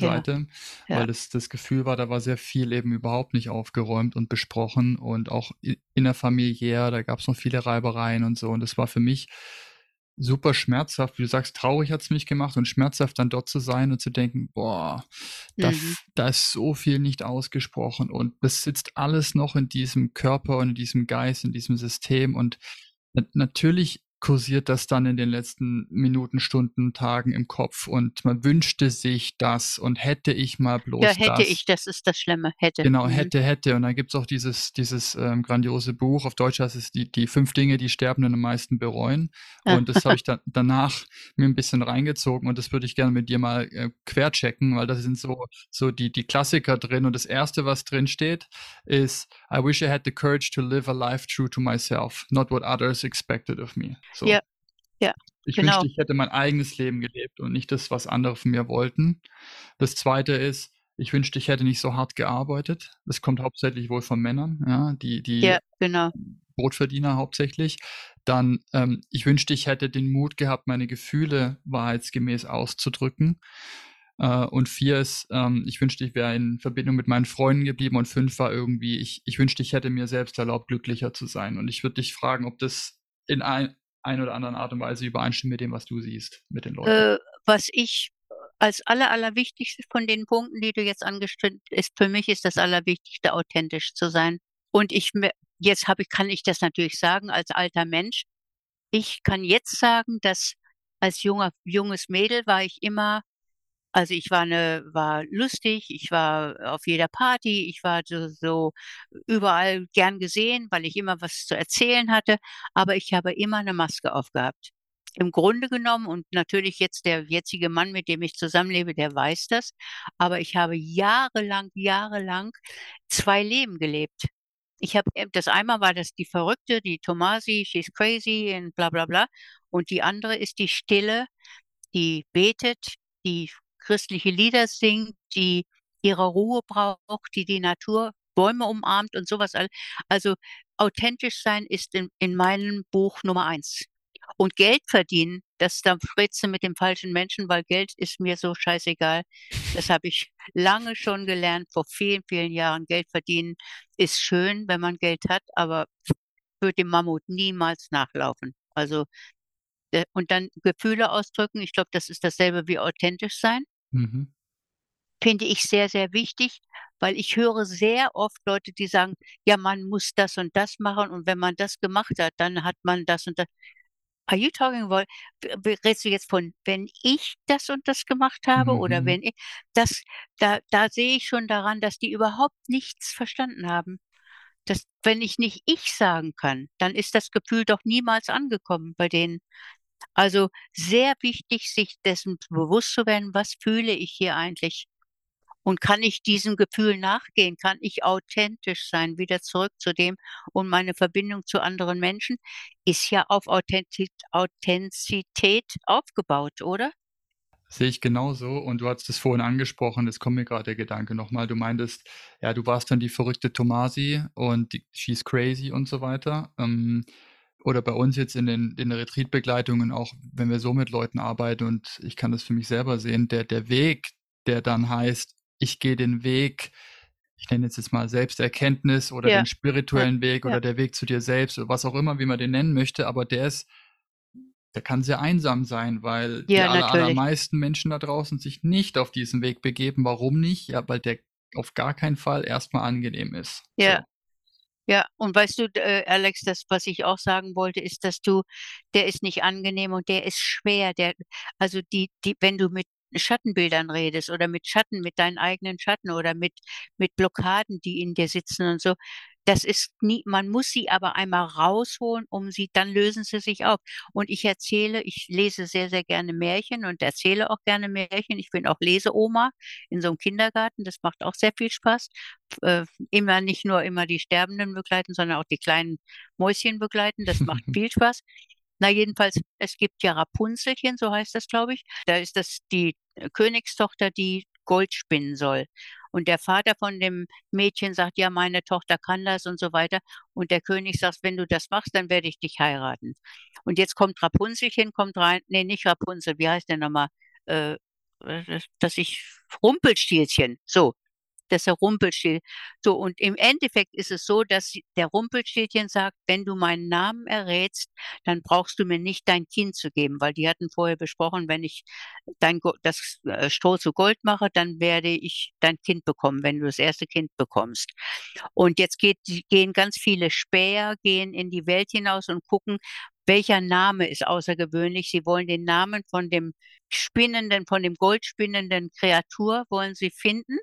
Seite, ja. weil das, das Gefühl war, da war sehr viel eben überhaupt nicht aufgeräumt und besprochen und auch innerfamiliär, da gab es noch viele Reibereien und so. Und das war für mich super schmerzhaft, wie du sagst, traurig hat es mich gemacht und schmerzhaft dann dort zu sein und zu denken, boah, da, mhm. da ist so viel nicht ausgesprochen und das sitzt alles noch in diesem Körper und in diesem Geist, in diesem System und natürlich kursiert das dann in den letzten Minuten, Stunden, Tagen im Kopf und man wünschte sich das und hätte ich mal bloß Ja, hätte das. ich, das ist das Schlimme, hätte. Genau, mhm. hätte, hätte. Und dann gibt es auch dieses, dieses ähm, grandiose Buch, auf Deutsch heißt es die, die fünf Dinge, die Sterbenden am meisten bereuen. Und das habe ich dann danach mir ein bisschen reingezogen und das würde ich gerne mit dir mal äh, querchecken, weil da sind so, so die, die Klassiker drin. Und das erste, was drin steht, ist I wish I had the courage to live a life true to myself, not what others expected of me. So. Ja, ja. Ich genau. wünschte, ich hätte mein eigenes Leben gelebt und nicht das, was andere von mir wollten. Das zweite ist, ich wünschte, ich hätte nicht so hart gearbeitet. Das kommt hauptsächlich wohl von Männern, ja, die, die ja, genau. Brotverdiener hauptsächlich. Dann, ähm, ich wünschte, ich hätte den Mut gehabt, meine Gefühle wahrheitsgemäß auszudrücken. Äh, und vier ist, ähm, ich wünschte, ich wäre in Verbindung mit meinen Freunden geblieben. Und fünf war irgendwie, ich, ich wünschte, ich hätte mir selbst erlaubt, glücklicher zu sein. Und ich würde dich fragen, ob das in ein, ein oder anderen Art und Weise übereinstimmt mit dem, was du siehst, mit den Leuten. Äh, was ich als aller, allerwichtigste von den Punkten, die du jetzt angestellt ist, für mich ist das Allerwichtigste, authentisch zu sein. Und ich, jetzt habe ich, kann ich das natürlich sagen, als alter Mensch. Ich kann jetzt sagen, dass als junger, junges Mädel war ich immer Also, ich war 'ne war lustig, ich war auf jeder Party, ich war so so überall gern gesehen, weil ich immer was zu erzählen hatte, aber ich habe immer 'ne Maske aufgehabt. Im Grunde genommen und natürlich jetzt der jetzige Mann, mit dem ich zusammenlebe, der weiß das, aber ich habe jahrelang jahrelang 2 Leben gelebt. Ich habe äh, das einmal war das die Verrückte, die Tomasi, she's crazy und bla bla bla. Und die andere ist die Stille, die betet, die christliche Lieder singt, die ihre Ruhe braucht, die die Natur, Bäume umarmt und so was all also, authentisch sein ist in in meinem Buch Nummer 1. Und Geld verdienen, das da sprichst du mit dem falschen Menschen, weil Geld ist mir so scheißegal. Das habe ich lange schon gelernt, vor vielen, vielen Jahren. Geld verdienen ist schön, wenn man Geld hat, aber würde dem Mammut niemals nachlaufen. Also, äh, und dann Gefühle ausdrücken, ich glaube, das ist dasselbe wie authentisch sein. Mhm. Finde ich sehr, sehr wichtig, weil ich höre sehr oft Leute, die sagen: „Ja, man muss das und das machen und wenn man das gemacht hat, dann hat man das und das.“ Are you talking about redest du jetzt von, wenn ich das und das gemacht habe oder Mhm. wenn i das da da sehe ich schon daran, dass die überhaupt nichts verstanden haben. Dass wenn ich nicht „ich“ sagen kann, dann ist das Gefühl doch niemals angekommen bei denen. Also, sehr wichtig, sich dessen bewusst zu werden: „Was fühle ich hier eigentlich?“ Und kann ich diesem Gefühl nachgehen? Kann ich authentisch sein? Wieder zurück zu dem und meine Verbindung zu anderen Menschen ist ja auf Authenti Authentizität aufgebaut, oder? Sehe ich genauso und du hattest es vorhin angesprochen, es kommt mir grad der Gedanke noch mal. Du meintest, ja, du warst dann die verrückte Tomasi und die she's crazy und so weiter. Ähm, oder bei uns jetzt in den in der Retreat-Begleitungen auch, wenn wir so mit Leuten arbeiten und ich kann das für mich selber sehen, der der Weg, der dann heißt: „Ich gehe den Weg“ ich nenne jetzt jetzt mal Selbsterkenntnis oder Ja, den ja, spirituellen Weg ja. oder der Weg zu dir selbst oder was auch immer, wie man den nennen möchte, aber der ist der kann sehr einsam sein, weil die Ja, aller allermeisten Menschen da draußen sich nicht auf diesen Weg begeben. Warum nicht? Ja, weil der auf gar keinen Fall erst mal angenehm ist, Ja. so. Ja, und weißt du, äh, Alex, das, was ich auch sagen wollte, ist, dass du der ist nicht angenehm und der ist schwer. Der also, die die wenn du mit Schattenbildern redest oder mit Schatten, mit deinen eigenen Schatten oder mit mit Blockaden, die in dir sitzen und so, das ist nie man muss sie aber einmal rausholen, um sie dann lösen sie sich auf. Und ich erzähle ich lese sehr, sehr gerne Märchen und erzähle auch gerne Märchen. Ich bin auch Leseoma in so 'nem Kindergarten, das macht auch sehr viel Spaß. Äh, immer nicht nur immer die Sterbenden begleiten, sondern auch die kleinen Mäuschen begleiten, das macht viel Spaß. Na, jedenfalls, es gibt ja Rapunzelchen, so heißt das, glaube ich. Da ist das die, äh, Königstochter, die Gold spinnen soll. Und der Vater von dem Mädchen sagt: „Ja, meine Tochter kann das“ und so weiter. Und der König sagt: „Wenn du das machst, dann werde ich dich heiraten.“ Und jetzt kommt Rapunzelchen kommt rein ne, nicht Rapunzel, wie heißt der noch mal? Äh, äh, das dass ich Rumpelstilzchen, so, das ist Rumpelstil so, und im Endeffekt ist es so, dass der Rumpelstilzchen sagt: „Wenn du meinen Namen errätst, dann brauchst du mir nicht dein Kind zu geben“, weil die hatten vorher besprochen: „Wenn ich dein das, äh, Stroh zu Gold mache, dann werde ich dein Kind bekommen, wenn du das 1. Kind bekommst.“ Und jetzt geht gehen ganz viele Späher gehen in die Welt hinaus und gucken, welcher Name ist außergewöhnlich. Sie wollen den Namen von dem spinnenden von dem goldspinnenden Kreatur wollen sie finden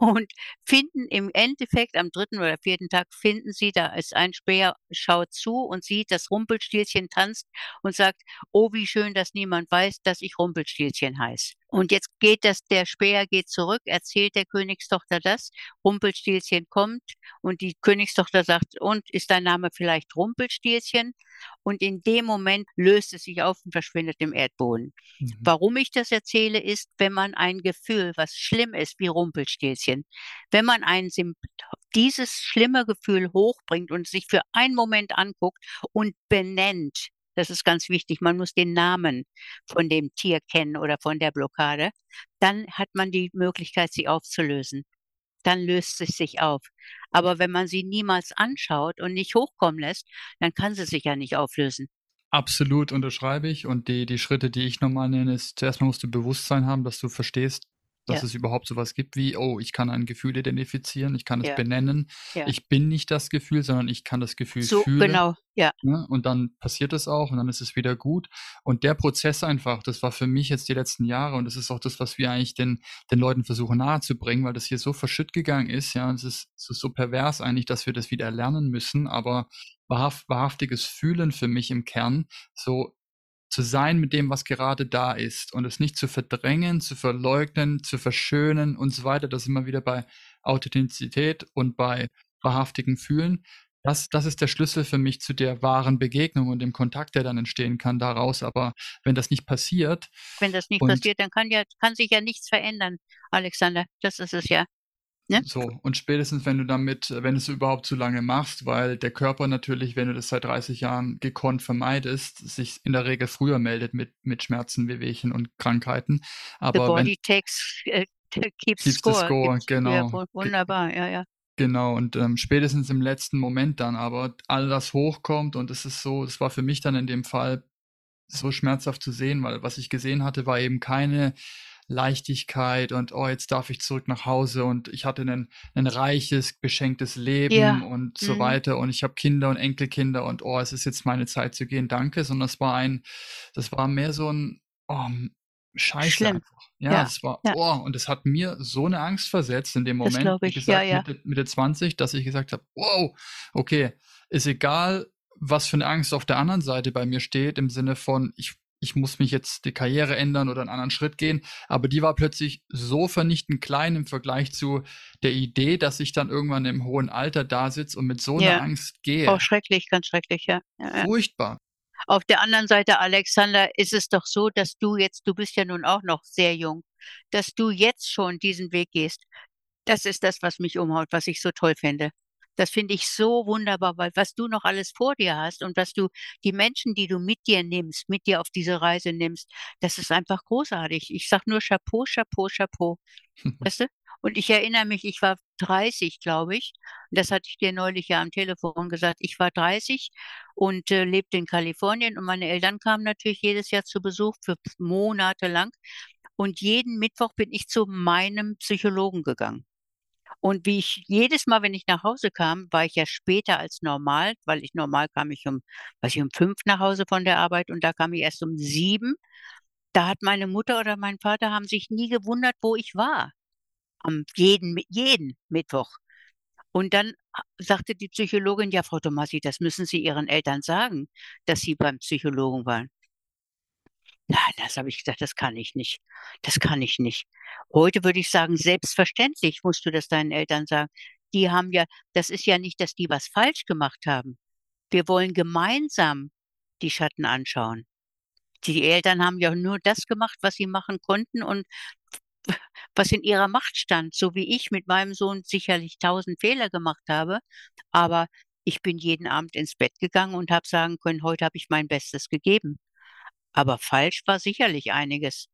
und finden im Endeffekt am 3. oder 4. Tag finden sie, da ist ein Späher, schaut zu und sieht, dass Rumpelstilzchen tanzt und sagt: „Oh, wie schön, dass niemand weiß, dass ich Rumpelstilzchen heiße.“ Und jetzt geht das der Späher geht zurück, erzählt der Königstochter das. Rumpelstilzchen kommt und die Königstochter sagt: „Und ist dein Name vielleicht Rumpelstilzchen?“ Und in dem Moment löst es sich auf und verschwindet im Erdboden. Mhm. Warum ich das erzähle, ist, wenn man ein Gefühl, was schlimm ist wie Rumpelstilzchen wenn man ein dieses schlimme Gefühl hochbringt und sich für einen Moment anguckt und benennt, das ist ganz wichtig, man muss den Namen von dem Tier kennen oder von der Blockade, dann hat man die Möglichkeit, sie aufzulösen. Dann löst es sich auf. Aber wenn man sie niemals anschaut und nicht hochkommen lässt, dann kann sie sich ja nicht auflösen. Absolut, unterschreibe ich und die die Schritte, die ich noch mal nenne, ist zuerst mal musst du Bewusstsein haben, dass du verstehst dass Ja. es überhaupt so was gibt wie: „Oh, ich kann ein Gefühl identifizieren, ich kann es Ja. benennen. Ja. Ich bin nicht das Gefühl, sondern ich kann das Gefühl So, fühlen.“ genau, ja. Ne? Und dann passiert es auch und dann ist es wieder gut. Und der Prozess einfach, das war für mich jetzt die letzten Jahre und das ist auch das, was wir eigentlich den den Leuten versuchen nahezubringen, weil das hier so verschütt gegangen ist, ja. Es ist es ist so pervers eigentlich, dass wir das wieder erlernen müssen, aber wahrhaft wahrhaftiges Fühlen für mich im Kern, so zu sein mit dem, was gerade da ist und es nicht zu verdrängen, zu verleugnen, zu verschönen und so weiter. Da sind wir wieder bei Authentizität und bei wahrhaftigem Fühlen. Das das ist der Schlüssel für mich zu der wahren Begegnung und dem Kontakt, der dann entstehen kann daraus. Aber wenn das nicht passiert Wenn das nicht passiert, dann kann ja kann sich ja nichts verändern, Alexander. Das ist es ja, ne? So, und spätestens, wenn du damit wenn du's überhaupt zu lange machst, weil der Körper natürlich, wenn du das seit 30 Jahren gekonnt vermeidest, sich in der Regel früher meldet mit mit Schmerzen, Wehwehchen und Krankheiten. The Aber wenn body takes äh, keeps Keeps the score. score, ja, genau. Ge wunderbar, ja, ja. Genau, und, ähm, spätestens im letzten Moment dann aber all das hochkommt und es ist so es war für mich dann in dem Fall so schmerzhaft zu sehen, weil was ich gesehen hatte, war eben keine Leichtigkeit und: „Oh, jetzt darf ich zurück nach Hause und ich hatte 'nen 'nen reiches, beschenktes Leben“ Ja, und so mhm. weiter und ich habe Kinder und Enkelkinder und: „Oh, es ist jetzt meine Zeit zu gehen, danke“, sondern es war ein das war mehr so 'n, oh, Scheiße Schlimm. einfach. Ja, Ja, es war ja. oh, und es hat mir so 'ne Angst versetzt in dem Das Moment, wie ich. Ja, gesagt, ja. Mitte Mitte 20, dass ich gesagt habe: „Wow, okay, ist egal, was für 'ne Angst auf der anderen Seite bei mir steht“, im Sinne von: „Ich ich muss mich jetzt die Karriere ändern oder 'n anderen Schritt gehen“, aber die war plötzlich so vernichtend klein im Vergleich zu der Idee, dass ich dann irgendwann im hohen Alter dasitze und mit so 'ner Ja. Angst Oh, gehe. schrecklich, ganz schrecklich. Ja, ja. Furchtbar. Auf der anderen Seite, Alexander, ist es doch so, dass du jetzt du bist ja nun auch noch sehr jung, dass du jetzt schon diesen Weg gehst. Das ist das, was mich umhaut, was ich so toll finde. Das finde ich so wunderbar, weil was du noch alles vor dir hast und was du die Menschen, die du mit dir nimmst mit dir auf diese Reise nimmst, das ist einfach großartig. Ich sage nur Chapeau, Chapeau, Chapeau. Weißt du? Und ich erinnere mich, ich war 30, glaube ich. Das hatte ich dir neulich ja am Telefon gesagt. Ich war 30 und, äh, lebte in Kalifornien und meine Eltern kamen natürlich jedes Jahr zu Besuch für monatelang. Und jeden Mittwoch bin ich zu meinem Psychologen gegangen. Und wie ich jedes Mal, wenn ich nach Hause kam, war ich ja später als normal, weil ich normal kam ich um weiß ich, um 5 nach Hause von der Arbeit und da kam ich erst um 7. Da hat meine Mutter oder mein Vater haben sich nie gewundert, wo ich war. Am jeden jeden Mittwoch. Und dann sagte die Psychologin: „Ja, Frau Tomassi, das müssen Sie Ihren Eltern sagen, dass Sie beim Psychologen waren.“ Nein, das habe ich gesagt: „Das kann ich nicht. Das kann ich nicht.“ Heute würde ich sagen, selbstverständlich musst du das deinen Eltern sagen. Die haben ja das ist ja nicht, dass die was falsch gemacht haben. Wir wollen gemeinsam die Schatten anschauen. Die Eltern haben ja nur das gemacht, was sie machen konnten und was in ihrer Macht stand, so wie ich mit meinem Sohn sicherlich 1.000 Fehler gemacht habe. Aber ich bin jeden Abend ins Bett gegangen und habe sagen können: „Heute habe ich mein Bestes gegeben.“ Aber falsch war sicherlich einiges.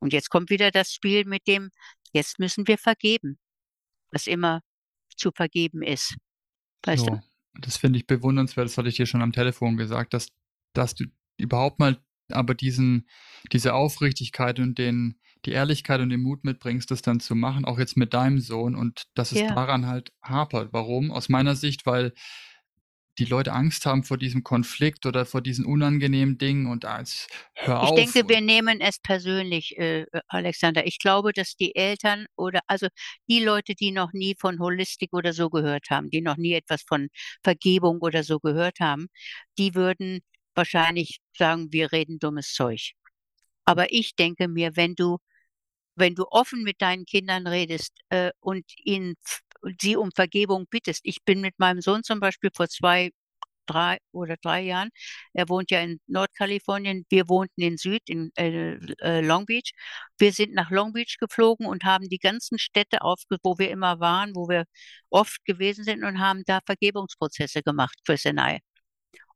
Und jetzt kommt wieder das Spiel mit dem jetzt müssen wir vergeben, was immer zu vergeben ist. Weißt du? So, das finde ich bewundernswert, das hatte ich dir schon am Telefon gesagt, dass dass du überhaupt mal aber diesen diese Aufrichtigkeit und den die Ehrlichkeit und den Mut mitbringst, das dann zu machen, auch jetzt mit deinem Sohn und dass es Ja. daran halt hapert. Warum? Aus meiner Sicht, weil die Leute Angst haben vor diesem Konflikt oder vor diesen unangenehmen Dingen und jetzt hör Ich auf denke, wir nehmen es persönlich, äh, äh, Alexander. Ich glaube, dass die Eltern oder also die Leute, die noch nie von Holistik oder so gehört haben, die noch nie etwas von Vergebung oder so gehört haben, die würden wahrscheinlich sagen: „Wir reden dummes Zeug.“ Aber ich denke mir, wenn du wenn du offen mit deinen Kindern redest, äh, und ihnen sie um Vergebung bittest ich bin mit meinem Sohn zum Beispiel vor 2, 3 oder 3 Jahren er wohnt ja in Nordkalifornien, wir wohnten in Süd in, äh, äh, Long Beach. Wir sind nach Long Beach geflogen und haben die ganzen Städte aufge wo wir immer waren, wo wir oft gewesen sind und haben da Vergebungsprozesse gemacht, Chris and I.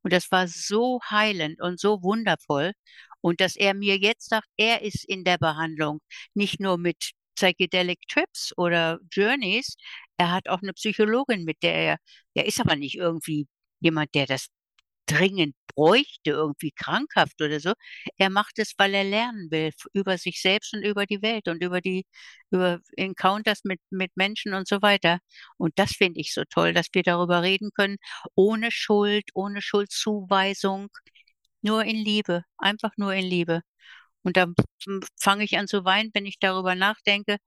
Und das war so heilend und so wundervoll. Und dass er mir jetzt sagt, er ist in der Behandlung, nicht nur mit Psychedelic Trips oder Journeys. Er hat auch 'ne Psychologin, mit der er er ist aber nicht irgendwie jemand, der das dringend bräuchte, irgendwie krankhaft oder so. Er macht es, weil er lernen will über sich selbst und über die Welt und über die über Encounters mit mit Menschen und so weiter. Und das finde ich so toll, dass wir darüber reden können, ohne Schuld, ohne Schuldzuweisung, nur in Liebe, einfach nur in Liebe. Und dann fange ich an zu weinen, wenn ich darüber nachdenke,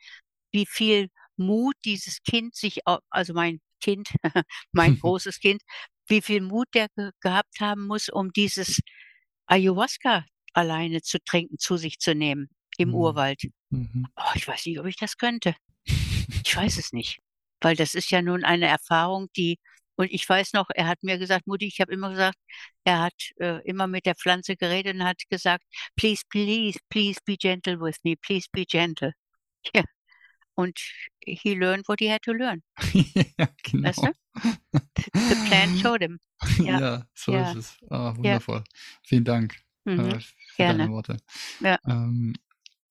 wie viel Mut dieses Kind sich, also mein Kind, mein großes Kind, wie viel Mut der ge gehabt haben muss, um dieses Ayahuasca alleine zu trinken, zu sich zu nehmen im mhm. Urwald. Mhm. Oh, ich weiß nicht, ob ich das könnte. Ich weiß es nicht, weil das ist ja nun eine Erfahrung, die und ich weiß noch, er hat mir gesagt: „Mutti“ ich habe immer gesagt er hat, äh, immer mit der Pflanze geredet und hat gesagt: „Please, please, please be gentle with me, please be gentle.“ Ja. Und he learned what he had to learn. Ja, genau. Weißt du? The plan showed him. Ja, Ja, so ja, ist es. Ah, ja. wundervoll. Vielen Dank, Mhm. äh, für deine Gerne. Worte. Ja. Ähm,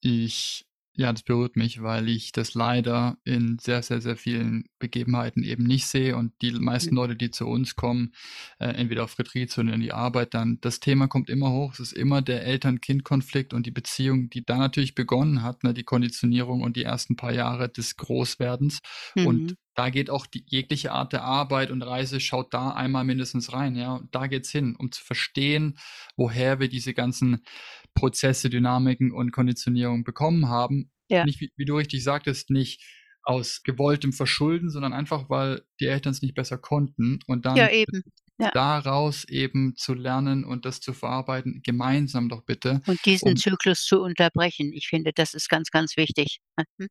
ich ja, das berührt mich, weil ich das leider in sehr, sehr, sehr vielen Begebenheiten eben nicht sehe und die meisten Mhm. Leute, die zu uns kommen, äh, entweder auf Retreats oder in die Arbeit dann das Thema kommt immer hoch. Es ist immer der Eltern-Kind-Konflikt und die Beziehung, die da natürlich begonnen hat, ne, die Konditionierung und die ersten paar Jahre des Großwerdens. Und Mhm. Da geht auch die jegliche Art der Arbeit und Reise schaut da einmal mindestens rein, ja. Und da geht's hin, um zu verstehen, woher wir diese ganzen Prozesse, Dynamiken und Konditionierung bekommen haben. Ja. Nicht, wie wie du richtig sagtest, nicht aus gewolltem Verschulden, sondern einfach, weil die Eltern es nicht besser konnten und Ja, dann eben. Ja. daraus eben zu lernen und das zu verarbeiten, gemeinsam doch bitte, Und diesen um Zyklus zu unterbrechen. Ich finde, das ist ganz, ganz wichtig. Mhm.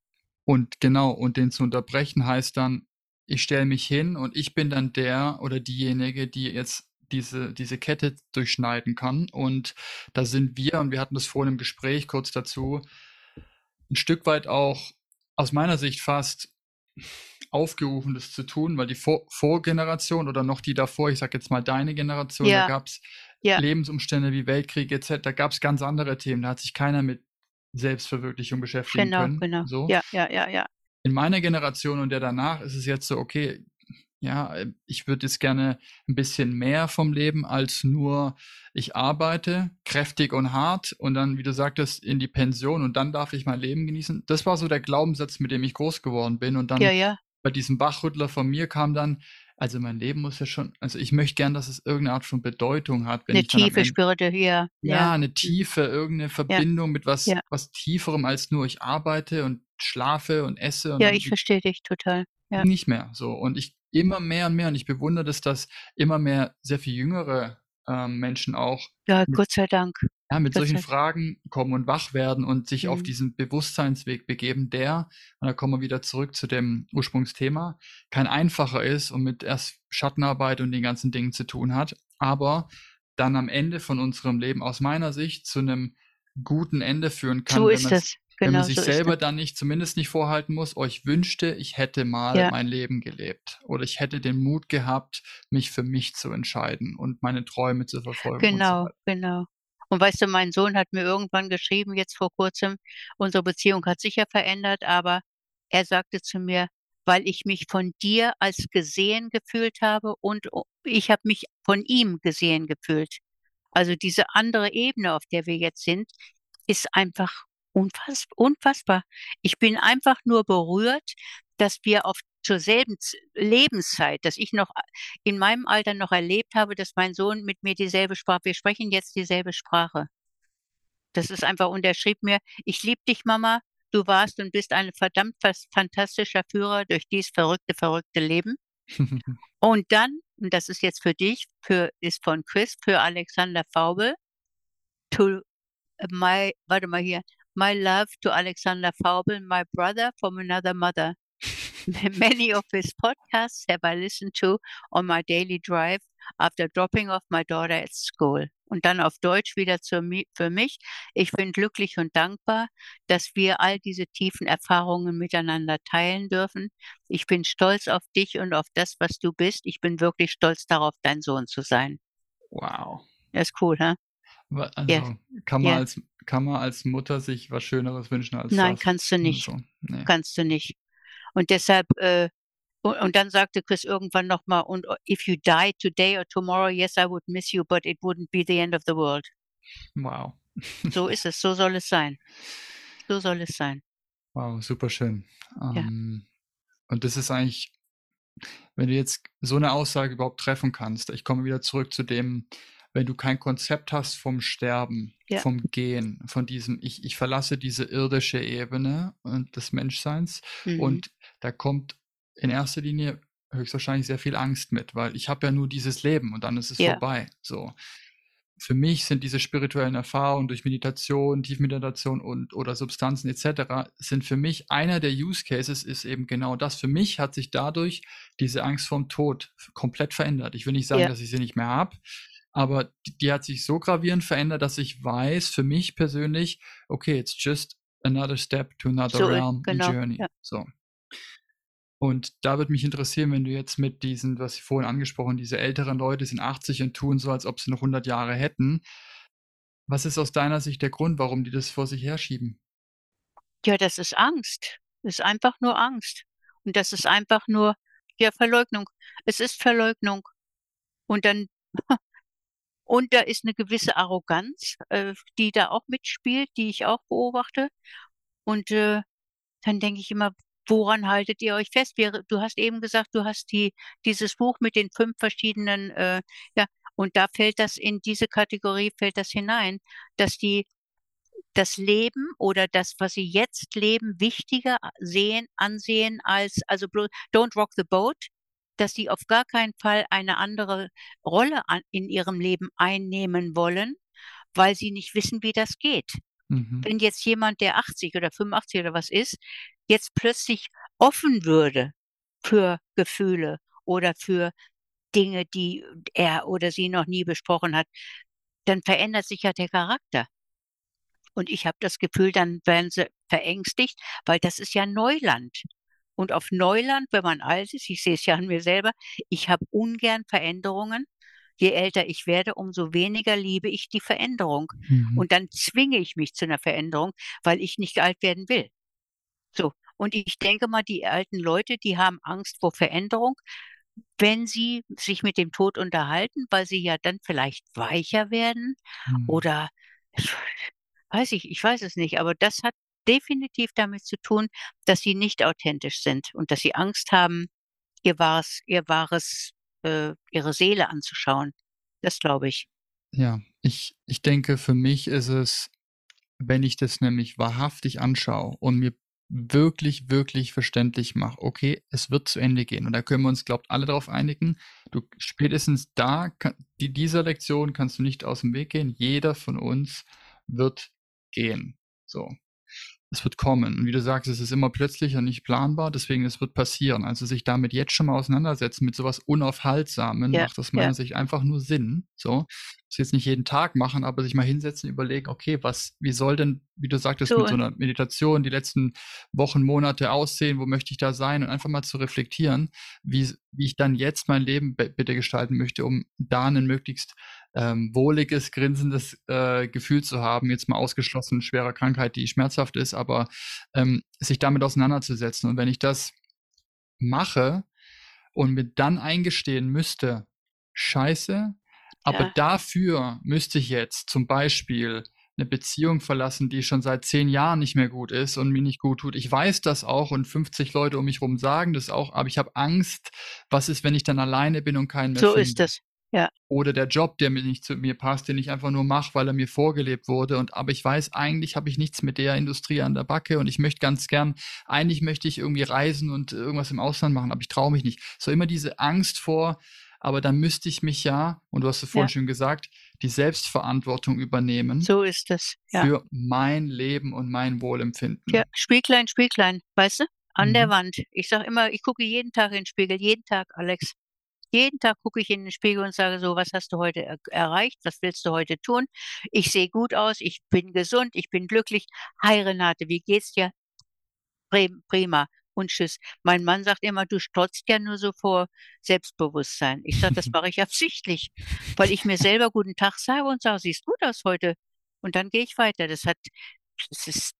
Und genau, und den zu unterbrechen heißt dann, ich stelle mich hin und ich bin dann der oder diejenige, die jetzt diese diese Kette durchschneiden kann. Und da sind wir und wir hatten das vorhin im Gespräch kurz dazu 'n Stück weit auch aus meiner Sicht fast aufgerufen, das zu tun, weil die Vor Vorgeneration oder noch die davor, ich sage jetzt mal deine Generation, da Ja. gab's Ja. Lebensumstände wie Weltkrieg et cet da gab's ganz andere Themen. Da hat sich keiner mit Selbstverwirklichung beschäftigen Genau, können, genau. so. Ja, ja, ja, ja. In meiner Generation und der danach ist es jetzt so, okay, ja, ich würde jetzt gerne 'n bisschen mehr vom Leben als nur ich arbeite kräftig und hart und dann, wie du sagtest, in die Pension und dann darf ich mein Leben genießen. Das war so der Glaubenssatz, mit dem ich groß geworden bin. Und Ja, dann ja. bei diesem Wachrüttler von mir kam dann: „Also, mein Leben muss ja schon also, ich möchte gern, dass es irgend 'ne Art von Bedeutung hat, wenn 'Ne am Tiefe Ende“ spürte, ja, Ja. 'ne Mhm. Tiefe, irgend 'ne Ja. Verbindung mit was Ja. was Tieferem als nur ich arbeite und schlafe und esse und Ja, ich verstehe dich total. Ja. nicht mehr so. Und ich immer mehr und mehr und ich bewundere das, dass immer mehr sehr viel jüngere, ähm, Menschen auch Ja, Gott sei Dank. Ja, mit Gott solchen Fragen kommen und wach werden und sich auf Mhm. diesen Bewusstseinsweg begeben, der und da kommen wir wieder zurück zu dem Ursprungsthema, kein einfacher ist und mit erst Schattenarbeit und den ganzen Dingen zu tun hat, aber dann am Ende von unserem Leben aus meiner Sicht zu 'nem guten Ende führen kann, So wenn ist es. wenn man Genau sich so selber dann nicht zumindest nicht vorhalten muss: „Oh, ich wünschte, ich hätte mal Ja. mein Leben gelebt“ oder „Ich hätte den Mut gehabt, mich für mich zu entscheiden und meine Träume zu verfolgen“ und so Genau, weiter. genau. Und weißt du, mein Sohn hat mir irgendwann geschrieben, jetzt vor Kurzem, unsere Beziehung hat sich ja verändert, aber er sagte zu mir: „Weil ich mich von dir als gesehen gefühlt habe und ich habe mich von ihm gesehen gefühlt.“ Also, diese andere Ebene, auf der wir jetzt sind, ist einfach unfass unfassbar. Ich bin einfach nur berührt, dass wir auf zur selben Lebenszeit dass ich noch a in meinem Alter noch erlebt habe, dass mein Sohn mit mir dieselbe Sprache wir sprechen jetzt dieselbe Sprache. Das ist einfach und er schrieb mir: „Ich liebe dich, Mama. Du warst und bist ein verdammt fantastischer Führer durch dies verrückte, verrückte Leben.“ Und dann und das ist jetzt für dich, für ist von Chris für Alexander Vaubel. To my warte mal hier. My love to Alexander Vaubel, my brother from another mother. Many of his podcasts have I listened to on my daily drive after dropping off my daughter at school. Und dann auf Deutsch wieder zur für mich. Ich bin glücklich und dankbar, dass wir all diese tiefen Erfahrungen miteinander teilen dürfen. Ich bin stolz auf dich und auf das, was du bist. Ich bin wirklich stolz darauf, dein Sohn zu sein. Wow. Das ist cool, Ja. also, kann man Ja. als kann man als Mutter sich was Schöneres wünschen als Nein, das? kannst du nicht. Also, ne. Kannst du nicht. Und deshalb, äh, Und, und dann sagte Chris irgendwann nochmal, und uh, if you die today or tomorrow, yes, I would miss you, but it wouldn't be the end of the world. Wow. So ist es, so soll es sein. So soll es sein. Wow, super schön. Ja. Ähm, und das ist eigentlich, wenn du jetzt so eine Aussage überhaupt treffen kannst, ich komme wieder zurück zu dem, wenn du kein Konzept hast vom Sterben, Ja. vom Gehen, von diesem, ich, ich verlasse diese irdische Ebene und des Menschseins Mhm. und da kommt in erster Linie höchstwahrscheinlich sehr viel Angst mit, weil ich habe ja nur dieses Leben und dann ist es Ja. vorbei. So. Für mich sind diese spirituellen Erfahrungen durch Meditation, Tiefmeditation und oder Substanzen etc. sind für mich einer der Use Cases ist eben genau das. Für mich hat sich dadurch diese Angst vorm Tod komplett verändert. Ich will nicht sagen, Ja. dass ich sie nicht mehr habe, aber die, die hat sich so gravierend verändert, dass ich weiß für mich persönlich, okay, it's just another step to another So, realm genau, journey. ja. So. Und da würde mich interessieren, wenn du jetzt mit diesen, was ich vorhin angesprochen, diese älteren Leute sind 80 und tun so, als ob sie noch 100 Jahre hätten. Was ist aus deiner Sicht der Grund, warum die das vor sich herschieben? Ja, das ist Angst. Das ist einfach nur Angst. Und das ist einfach nur, ja, Verleugnung. Es ist Verleugnung. Und dann, und da ist eine gewisse Arroganz, äh, die da auch mitspielt, die ich auch beobachte. Und äh, dann denke ich immer, woran haltet ihr euch fest? Wir, du hast eben gesagt, du hast die, dieses Buch mit den fünf verschiedenen, äh, ja, und da fällt das in diese Kategorie, fällt das hinein, dass die das Leben oder das, was sie jetzt leben, wichtiger sehen, ansehen als, also bloß, don't rock the boat, dass sie auf gar keinen Fall eine andere Rolle an, in ihrem Leben einnehmen wollen, weil sie nicht wissen, wie das geht. Mhm. Wenn jetzt jemand, der 80 oder 85 oder was ist, jetzt plötzlich offen würde für Gefühle oder für Dinge, die er oder sie noch nie besprochen hat, dann verändert sich ja der Charakter. Und ich habe das Gefühl, dann werden sie verängstigt, weil das ist ja Neuland. Und auf Neuland, wenn man alt ist, ich sehe es ja an mir selber, ich habe ungern Veränderungen. Je älter ich werde, umso weniger liebe ich die Veränderung. Mhm. Und dann zwinge ich mich zu einer Veränderung, weil ich nicht alt werden will. So. Und ich denke mal, die alten Leute, die haben Angst vor Veränderung, wenn sie sich mit dem Tod unterhalten, weil sie ja dann vielleicht weicher werden Mhm. oder weiß ich, ich weiß es nicht, aber das hat definitiv damit zu tun, dass sie nicht authentisch sind und dass sie Angst haben, ihr wahres, ihr wahres, äh, ihre Seele anzuschauen. Das glaube ich. Ja, ich, ich denke, für mich ist es, wenn ich das nämlich wahrhaftig anschaue und mir wirklich, wirklich verständlich mache, okay, es wird zu Ende gehen. Und da können wir uns, glaubt, alle darauf einigen. Du spätestens da, kann, die, dieser Lektion kannst du nicht aus dem Weg gehen. Jeder von uns wird gehen. So. Es wird kommen. Und wie du sagst, es ist immer plötzlich und nicht planbar, deswegen es wird passieren. Also sich damit jetzt schon mal auseinandersetzen, mit sowas Unaufhaltsamen, Ja, macht aus meiner ja. Sicht einfach nur Sinn. So. Das jetzt nicht jeden Tag machen, aber sich mal hinsetzen, überlegen, okay, was, wie soll denn, wie du sagtest, So. mit so einer Meditation die letzten Wochen, Monate aussehen, wo möchte ich da sein und einfach mal zu reflektieren, wie, wie ich dann jetzt mein Leben be- bitte gestalten möchte, um da ein möglichst ähm, wohliges, grinsendes äh, Gefühl zu haben, jetzt mal ausgeschlossen schwerer Krankheit, die schmerzhaft ist, aber ähm, sich damit auseinanderzusetzen. Und wenn ich das mache und mir dann eingestehen müsste, scheiße, aber Ja. dafür müsste ich jetzt zum Beispiel eine Beziehung verlassen, die schon seit zehn Jahren nicht mehr gut ist und mir nicht gut tut. Ich weiß das auch und 50 Leute um mich herum sagen das auch, aber ich habe Angst, was ist, wenn ich dann alleine bin und keinen mehr So finde. ist es. Oder der Job, der mir nicht zu mir passt, den ich einfach nur mache, weil er mir vorgelebt wurde. Und aber ich weiß, eigentlich habe ich nichts mit der Industrie an der Backe und ich möchte ganz gern, eigentlich möchte ich irgendwie reisen und irgendwas im Ausland machen, aber ich traue mich nicht. So immer diese Angst vor, aber dann müsste ich mich ja, und du hast es vorhin Ja. schon gesagt, die Selbstverantwortung übernehmen So ist es. Ja. für mein Leben und mein Wohlempfinden. Ja, Spieglein, Spieglein, weißt du? An der Mhm. Wand. Ich sag immer, ich gucke jeden Tag in den Spiegel, jeden Tag, Alex. Jeden Tag gucke ich in den Spiegel und sage so, was hast du heute er erreicht? Was willst du heute tun? Ich sehe gut aus, ich bin gesund, ich bin glücklich. Hi Renate, wie geht's dir? Prim- Prima. Und tschüss. Mein Mann sagt immer, du stotzt ja nur so vor Selbstbewusstsein. Ich sage, das mache ich absichtlich, weil ich mir selber guten Tag sage und sage, siehst gut aus heute. Und dann gehe ich weiter. Das hat das ist,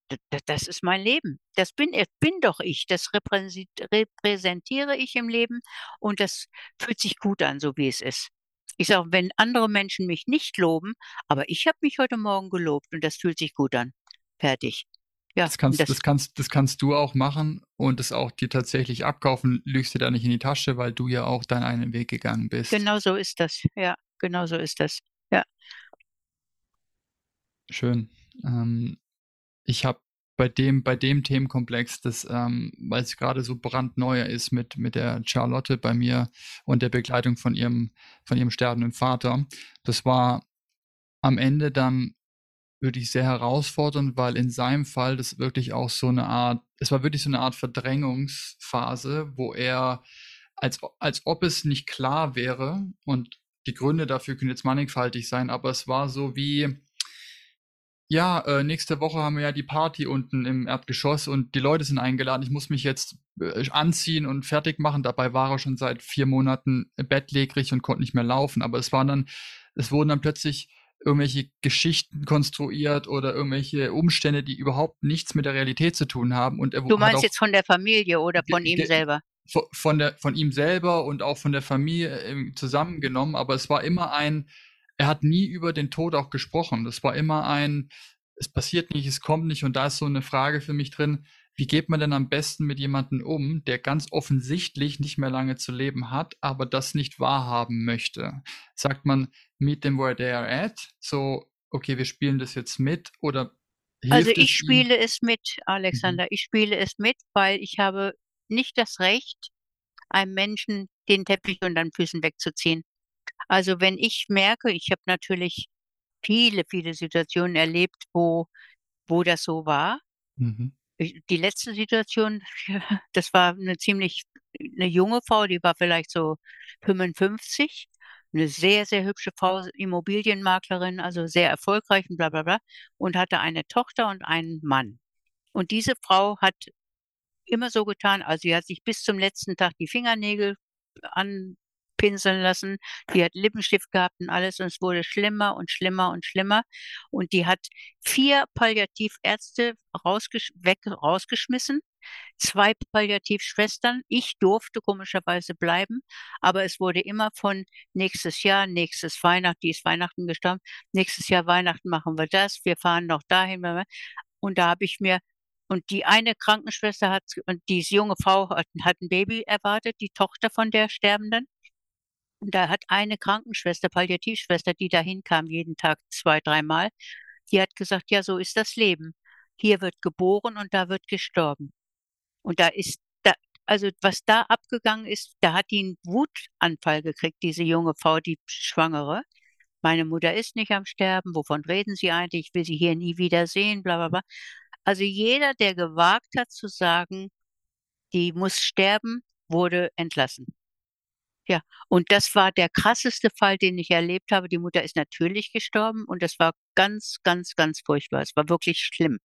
das ist mein Leben. Das bin, bin doch ich. Das repräsentiere ich im Leben und das fühlt sich gut an, so wie es ist. Ich sage, wenn andere Menschen mich nicht loben, aber ich habe mich heute Morgen gelobt und das fühlt sich gut an. Fertig. Ja, das kannst, das, das, kannst, das kannst du auch machen und es auch dir tatsächlich abkaufen, lügst dir da nicht in die Tasche, weil du ja auch deinen einen Weg gegangen bist. Genau so ist das. Ja, genau so ist das. Ja. Schön. Ähm, ich habe bei dem, bei dem Themenkomplex, das, ähm, weil es gerade so brandneuer ist mit, mit der Charlotte bei mir und der Begleitung von ihrem, von ihrem sterbenden Vater, das war am Ende dann wirklich sehr herausfordernd, weil in seinem Fall das wirklich auch so eine Art, es war wirklich so eine Art Verdrängungsphase, wo er, als, als ob es nicht klar wäre und die Gründe dafür können jetzt mannigfaltig sein, aber es war so wie, ja, äh, nächste Woche haben wir ja die Party unten im Erdgeschoss und die Leute sind eingeladen. Ich muss mich jetzt äh, anziehen und fertig machen. Dabei war er schon seit vier Monaten bettlägerig und konnte nicht mehr laufen. Aber es waren dann, es wurden dann plötzlich irgendwelche Geschichten konstruiert oder irgendwelche Umstände, die überhaupt nichts mit der Realität zu tun haben. Und er du meinst auch, jetzt von der Familie oder von ihm selber? Von, der, von ihm selber und auch von der Familie äh, zusammengenommen, aber es war immer ein, er hat nie über den Tod auch gesprochen. Das war immer ein, es passiert nicht, es kommt nicht und da ist so eine Frage für mich drin, wie geht man denn am besten mit jemandem um, der ganz offensichtlich nicht mehr lange zu leben hat, aber das nicht wahrhaben möchte? Sagt man, meet them where they are at, so, okay, wir spielen das jetzt mit oder Also ich spiele ihm? es mit, Alexander, mhm. ich spiele es mit, weil ich habe nicht das Recht, einem Menschen den Teppich unter den Füßen wegzuziehen. Also wenn ich merke, ich habe natürlich viele, viele Situationen erlebt, wo, wo das so war. Mhm die letzte Situation, das war eine ziemlich eine junge Frau, die war vielleicht so 55, eine sehr, sehr hübsche Frau, Immobilienmaklerin, also sehr erfolgreich und bla bla bla, und hatte eine Tochter und einen Mann. Und diese Frau hat immer so getan, also sie hat sich bis zum letzten Tag die Fingernägel an, pinseln lassen. Die hat Lippenstift gehabt und alles und es wurde schlimmer und schlimmer und schlimmer. Und die hat vier Palliativärzte rausgesch weg, rausgeschmissen, zwei Palliativschwestern. Ich durfte komischerweise bleiben, aber es wurde immer von nächstes Jahr, nächstes Weihnachten, die ist Weihnachten gestorben, nächstes Jahr Weihnachten machen wir das, wir fahren noch dahin. Und da habe ich mir und die eine Krankenschwester hat, und diese junge Frau hat, hat ein Baby erwartet, die Tochter von der Sterbenden. Und da hat eine Krankenschwester, Palliativschwester, die dahin kam, jeden Tag zwei, dreimal, die hat gesagt, ja, so ist das Leben. Hier wird geboren und da wird gestorben. Und da ist, da, also was da abgegangen ist, da hat die einen Wutanfall gekriegt, diese junge Frau, die Schwangere. Meine Mutter ist nicht am Sterben, wovon reden Sie eigentlich? Ich will sie hier nie wieder sehen, bla bla bla. Also jeder, der gewagt hat zu sagen, die muss sterben, wurde entlassen. Ja, und das war der krasseste Fall, den ich erlebt habe. Die Mutter ist natürlich gestorben und das war ganz, ganz, ganz furchtbar. Es war wirklich schlimm.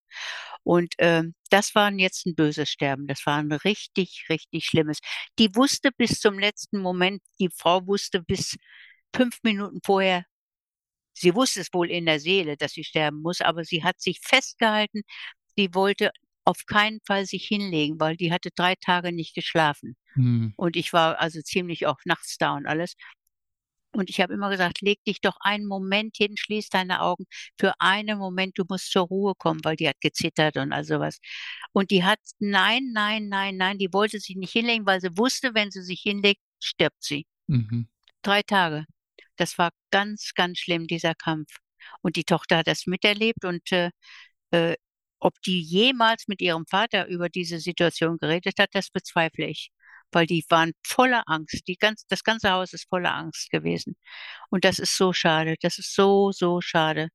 Und äh, das war jetzt ein böses Sterben. Das war ein richtig, richtig schlimmes. Die wusste bis zum letzten Moment, die Frau wusste bis fünf Minuten vorher, sie wusste es wohl in der Seele, dass sie sterben muss, aber sie hat sich festgehalten. Sie wollte auf keinen Fall sich hinlegen, weil die hatte drei Tage nicht geschlafen. Mhm. Und ich war also ziemlich auch nachts da und alles. Und ich habe immer gesagt, leg dich doch einen Moment hin, schließ deine Augen für einen Moment, du musst zur Ruhe kommen, weil die hat gezittert und all sowas. Und die hat, nein, nein, nein, nein, die wollte sich nicht hinlegen, weil sie wusste, wenn sie sich hinlegt, stirbt sie. Mhm. Drei Tage. Das war ganz, ganz schlimm, dieser Kampf. Und die Tochter hat das miterlebt und äh, äh ob die jemals mit ihrem Vater über diese Situation geredet hat, das bezweifle ich. Weil die waren voller Angst. Die ganz, das ganze Haus ist voller Angst gewesen. Und das ist so schade. Das ist so, so schade.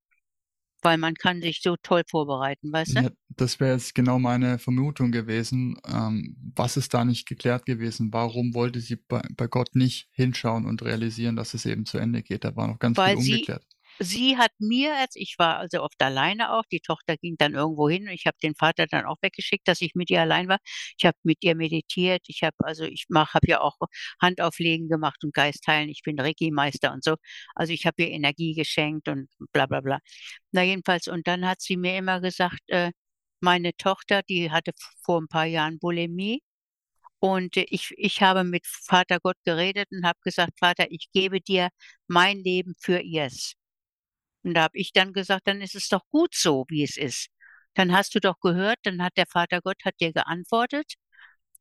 Weil man kann sich so toll vorbereiten, weißt du? Ja, das wäre jetzt genau meine Vermutung gewesen. Ähm, was ist da nicht geklärt gewesen? Warum wollte sie bei, bei, Gott nicht hinschauen und realisieren, dass es eben zu Ende geht? Da war noch ganz weil viel ungeklärt. Sie, sie hat mir, als ich war also oft alleine auch, die Tochter ging dann irgendwo hin und ich habe den Vater dann auch weggeschickt, dass ich mit ihr allein war. Ich habe mit ihr meditiert, ich habe also ich mache habe ja auch Handauflegen gemacht und Geistheilen, ich bin Reiki-Meister und so. Also, ich habe ihr Energie geschenkt und bla bla bla. Na jedenfalls und dann hat sie mir immer gesagt, äh, meine Tochter, die hatte vor ein paar Jahren Bulimie und ich ich habe mit Vater Gott geredet und habe gesagt: „Vater, ich gebe dir mein Leben für ihrs.“ Und da habe ich dann gesagt: „Dann ist es doch gut so, wie es ist. Dann hast du doch gehört, dann hat der Vater Gott hat dir geantwortet.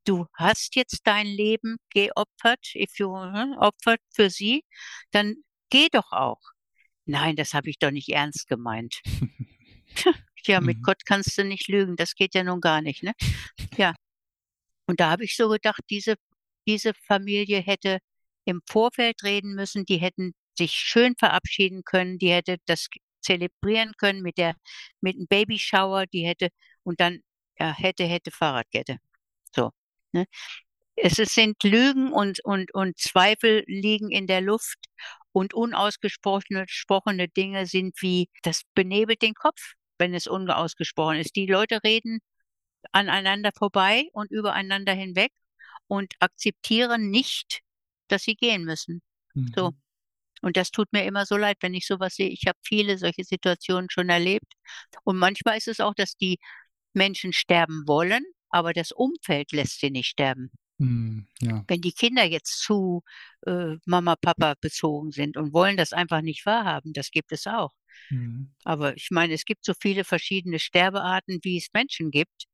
Du hast jetzt dein Leben geopfert, if you ne, opfert für sie, dann geh doch auch.“ Nein, das habe ich doch nicht ernst gemeint. Ja, mit Mhm. Gott kannst du nicht lügen, das geht ja nun gar nicht, ne? Ja. Und da habe ich so gedacht, diese diese Familie hätte im Vorfeld reden müssen, die hätten sich schön verabschieden können, die hätte das zelebrieren können mit der mit 'm Babyshower, die hätte und dann, ja, hätte, hätte Fahrradkette. So, ne? Es sind Lügen und und und Zweifel liegen in der Luft und unausgesprochene gesprochene Dinge sind wie das benebelt den Kopf, wenn es unausgesprochen ist. Die Leute reden aneinander vorbei und übereinander hinweg und akzeptieren nicht, dass sie gehen müssen. So. Und das tut mir immer so leid, wenn ich so was sehe. Ich habe viele solche Situationen schon erlebt. Und manchmal ist es auch, dass die Menschen sterben wollen, aber das Umfeld lässt sie nicht sterben. Mhm, ja. Wenn die Kinder jetzt zu, äh, Mama, Papa bezogen sind und wollen das einfach nicht wahrhaben, das gibt es auch. Mhm. Aber ich meine, es gibt so viele verschiedene Sterbearten, wie es Menschen gibt.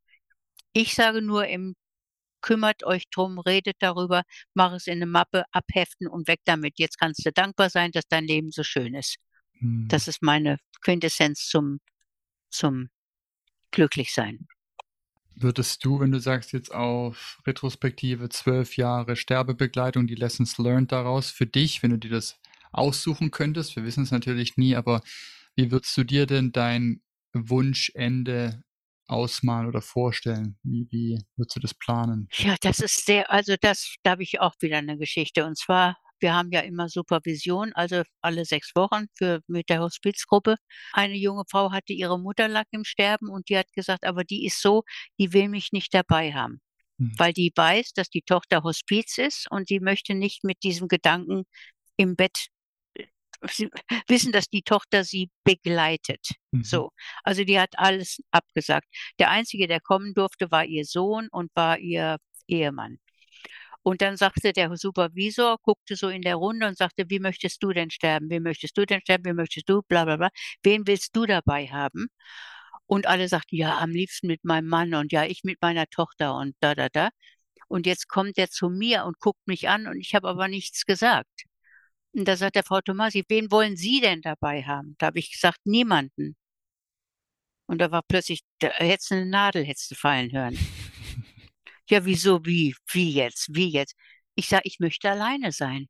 Ich sage nur im kümmert euch drum, redet darüber, mach es in 'ne Mappe, abheften und weg damit. Jetzt kannst du dankbar sein, dass dein Leben so schön ist. Mhm. Das ist meine Quintessenz zum zum Glücklichsein. Würdest du, wenn du sagst jetzt auf Retrospektive 12 Jahre Sterbebegleitung, die Lessons learned daraus für dich, wenn du dir das aussuchen könntest, wir wissen's natürlich nie, aber wie würdest du dir denn dein Wunschende ausmalen oder vorstellen? Wie wie würdest du das planen? Ja, das ist sehr also, das da habe ich auch wieder 'ne Geschichte. Und zwar, wir haben ja immer Supervision, also alle 6 Wochen für mit der Hospizgruppe. Eine junge Frau hatte ihre Mutter lag im Sterben und die hat gesagt: „Aber die ist so, die will mich nicht dabei haben.“ Mhm. Weil die weiß, dass die Tochter Hospiz ist und sie möchte nicht mit diesem Gedanken im Bett, sie wissen, dass die Tochter sie begleitet. Mhm. So. Also, die hat alles abgesagt. Der Einzige, der kommen durfte, war ihr Sohn und war ihr Ehemann. Und dann sagte der Supervisor guckte so in der Runde und sagte: „Wie möchtest du denn sterben? Wie möchtest du denn sterben? Wie möchtest du?“ Bla bla bla. „Wen willst du dabei haben?“ Und alle sagten: „Ja, am liebsten mit meinem Mann“ und „ja, ich mit meiner Tochter“ und da da da. Und jetzt kommt der zu mir und guckt mich an und ich habe aber nichts gesagt. Und da sagt er: „Frau Tomasi, wen wollen Sie denn dabei haben?“ Da habe ich gesagt: „Niemanden.“ Und da war plötzlich da hättest du 'ne Nadel hättest du fallen hören. Ja, wieso wie? Wie jetzt? Wie jetzt? Ich sage: „Ich möchte alleine sein.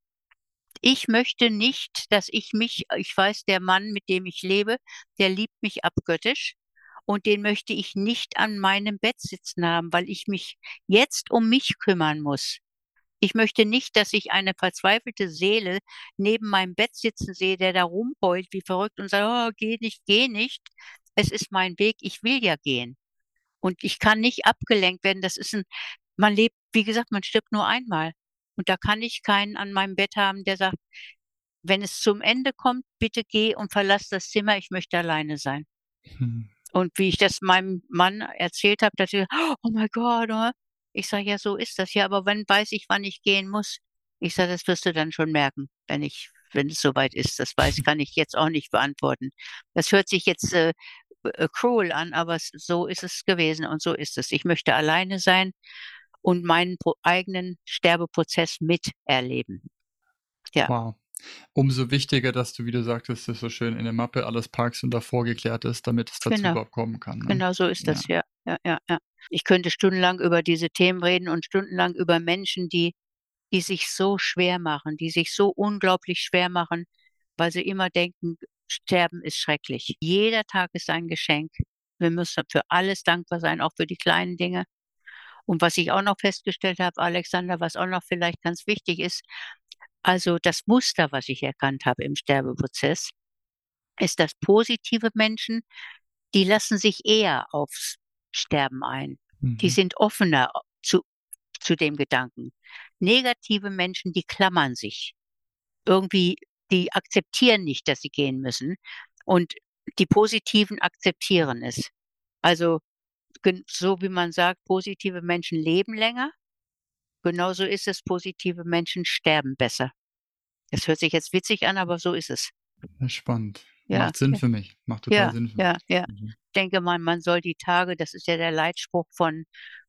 Ich möchte nicht, dass ich mich ich weiß, der Mann, mit dem ich lebe, der liebt mich abgöttisch und den möchte ich nicht an meinem Bett sitzen haben, weil ich mich jetzt um mich kümmern muss. Ich möchte nicht, dass ich eine verzweifelte Seele neben meinem Bett sitzen sehe, der da rumheult wie verrückt und sagt: „Oh, geh nicht, geh nicht. Es ist mein Weg, ich will ja gehen.“ Und ich kann nicht abgelenkt werden. Das ist 'n man lebt wie gesagt, man stirbt nur einmal. Und da kann ich keinen an meinem Bett haben, der sagt: „Wenn es zum Ende kommt, bitte geh und verlass das Zimmer, ich möchte alleine sein.“ Mhm. Und wie ich das meinem Mann erzählt habe, da hat er: „Oh my God, oh.“ Ich sage: „Ja, so ist das. Ja, aber wann weiß ich, wann ich gehen muss?“ Ich sage: „Das wirst du dann schon merken, wenn ich wenn es so weit ist.“ Das weiß kann ich jetzt auch nicht beantworten. Das hört sich jetzt, äh, äh, cruel an, aber so ist es gewesen und so ist es. Ich möchte alleine sein und meinen eigenen Sterbeprozess miterleben. Ja. Wow. Umso wichtiger, dass du, wie du sagtest, das so schön in 'ne Mappe alles packst und davor geklärt ist, damit es dazu Genau. überhaupt kommen kann, ne? Genau so ist Ja. das, ja. Ja, ja, ja. Ich könnte stundenlang über diese Themen reden und stundenlang über Menschen, die die sich so schwer machen, die sich so unglaublich schwer machen, weil sie immer denken, Sterben ist schrecklich. Jeder Tag ist ein Geschenk. Wir müssen für alles dankbar sein, auch für die kleinen Dinge. Und was ich auch noch festgestellt habe, Alexander, was auch noch vielleicht ganz wichtig ist, also das Muster, was ich erkannt habe im Sterbeprozess ist, dass positive Menschen, die lassen sich eher aufs Sterben ein. Die Mhm. sind offener zu zu dem Gedanken. Negative Menschen, die klammern sich. Irgendwie die akzeptieren nicht, dass sie gehen müssen und die Positiven akzeptieren es. Also, so wie man sagt, positive Menschen leben länger, genauso ist es, positive Menschen sterben besser. Das hört sich jetzt witzig an, aber so ist es. Ja, spannend. Ja, Macht Sinn ja. für mich. Macht total Ja, Sinn für ja, mich. ja. Mhm. Denke mal, man soll die Tage das ist ja der Leitspruch von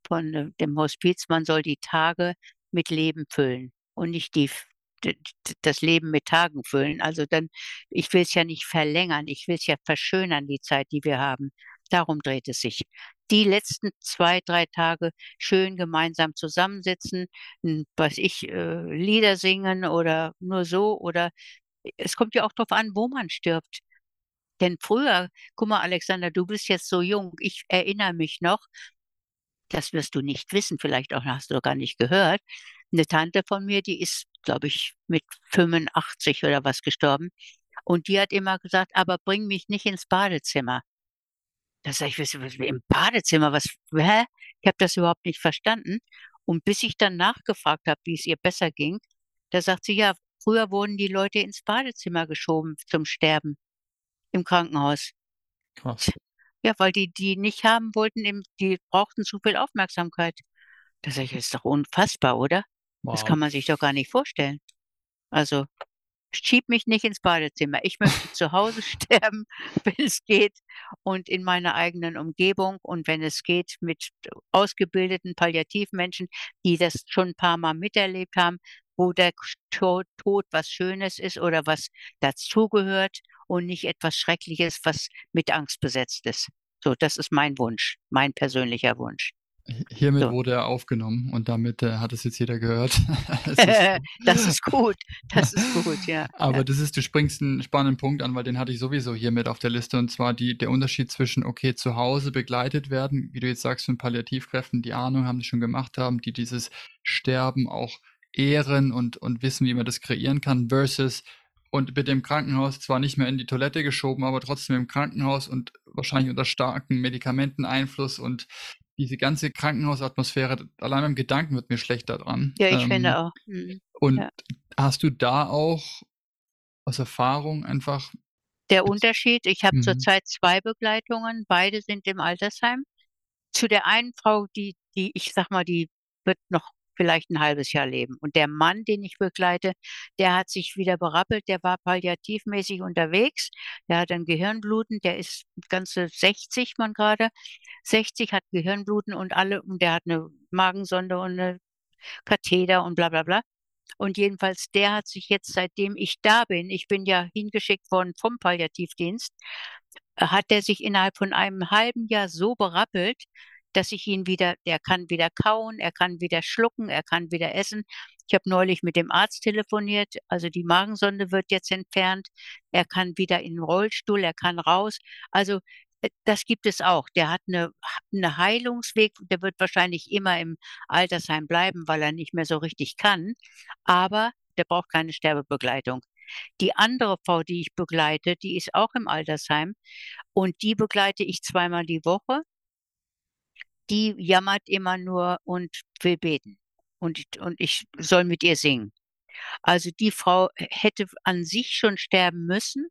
von, äh, dem Hospiz, man soll die Tage mit Leben füllen und nicht die das Leben mit Tagen füllen. Also, dann ich will's ja nicht verlängern, ich will's ja verschönern, die Zeit, die wir haben. Darum dreht es sich. Die letzten 2, 3 Tage schön gemeinsam zusammensitzen, weiß ich, äh, Lieder singen oder nur so oder es kommt ja auch drauf an, wo man stirbt. Denn früher guck mal, Alexander, du bist jetzt so jung. Ich erinnere mich noch das wirst du nicht wissen, vielleicht auch hast du gar nicht gehört. 'Ne Tante von mir, die ist, glaube ich, mit 85 oder was gestorben und die hat immer gesagt: „Aber bring mich nicht ins Badezimmer.“ Da sage ich: „Was was im Badezimmer? Was hä?“ Ich habe das überhaupt nicht verstanden. Und bis ich dann nachgefragt habe, wie's ihr besser ging, da sagt sie: „Ja, früher wurden die Leute ins Badezimmer geschoben zum Sterben im Krankenhaus.“ Krass. Ja, weil die die nicht haben wollten die brauchten zu viel Aufmerksamkeit. „Das ist doch unfassbar, oder? Das kann Wow. man sich doch gar nicht vorstellen.“ Also, schieb mich nicht ins Badezimmer. Ich möchte zu Hause sterben, wenn es geht und in meiner eigenen Umgebung und wenn es geht, mit ausgebildeten Palliativmenschen, die das schon 'n paarmal miterlebt haben, wo der Tod was Schönes ist oder was dazugehört und nicht etwas Schreckliches, was mit Angst besetzt ist. So, das ist mein Wunsch, mein persönlicher Wunsch. Hi hiermit So. wurde er aufgenommen und damit, äh, hat es jetzt jeder gehört. Ist Das ist gut. Das ist gut, ja, Aber ja. das ist du springst 'n spannenden Punkt an, weil den hatte ich sowieso hier mit auf der Liste, und zwar die der Unterschied zwischen, okay, zu Hause begleitet werden, wie du jetzt sagst, von Palliativkräften, die Ahnung haben, die schon gemacht haben, die dieses Sterben auch ehren und und wissen, wie man das kreieren kann, versus und bitte im Krankenhaus zwar nicht mehr in die Toilette geschoben, aber trotzdem im Krankenhaus und wahrscheinlich unter starken Medikamenteneinfluss und diese ganze Krankenhausatmosphäre, allein beim Gedanken wird mir schlecht da dran. Ja, ich Ähm, finde auch. Mhm. und Ja. hast du da auch aus Erfahrung einfach Der Unterschied, ich habe mhm. zurzeit 2 Begleitungen, beide sind im Altersheim. Zu der einen Frau, die die ich sage mal, die wird noch vielleicht 'n halbes Jahr leben. Und der Mann, den ich begleite, der hat sich wieder berappelt, der war palliativmäßig unterwegs. Der hat ein Gehirnbluten, der ist ganze 60 man grade 60, hat Gehirnbluten und alle und der hat 'ne Magensonde und 'ne Katheter und bla bla bla. Und jedenfalls, der hat sich jetzt, seitdem ich da bin ich bin ja hingeschickt worden vom Palliativdienst, hat der sich innerhalb von einem halben Jahr so berappelt, dass ich ihn wieder der kann wieder kauen, er kann wieder schlucken, er kann wieder essen. Ich habe neulich mit dem Arzt telefoniert, also die Magensonde wird jetzt entfernt. Er kann wieder in 'n Rollstuhl, er kann raus. Also, äh, das gibt es auch. Der hat 'ne ha 'ne Heilungsweg, der wird wahrscheinlich immer im Altersheim bleiben, weil er nicht mehr so richtig kann, aber der braucht keine Sterbebegleitung. Die andere Frau, die ich begleite, die ist auch im Altersheim und die begleite ich zweimal die Woche. Die jammert immer nur und will beten. Und und ich soll mit ihr singen. Also, die Frau hätte an sich schon sterben müssen.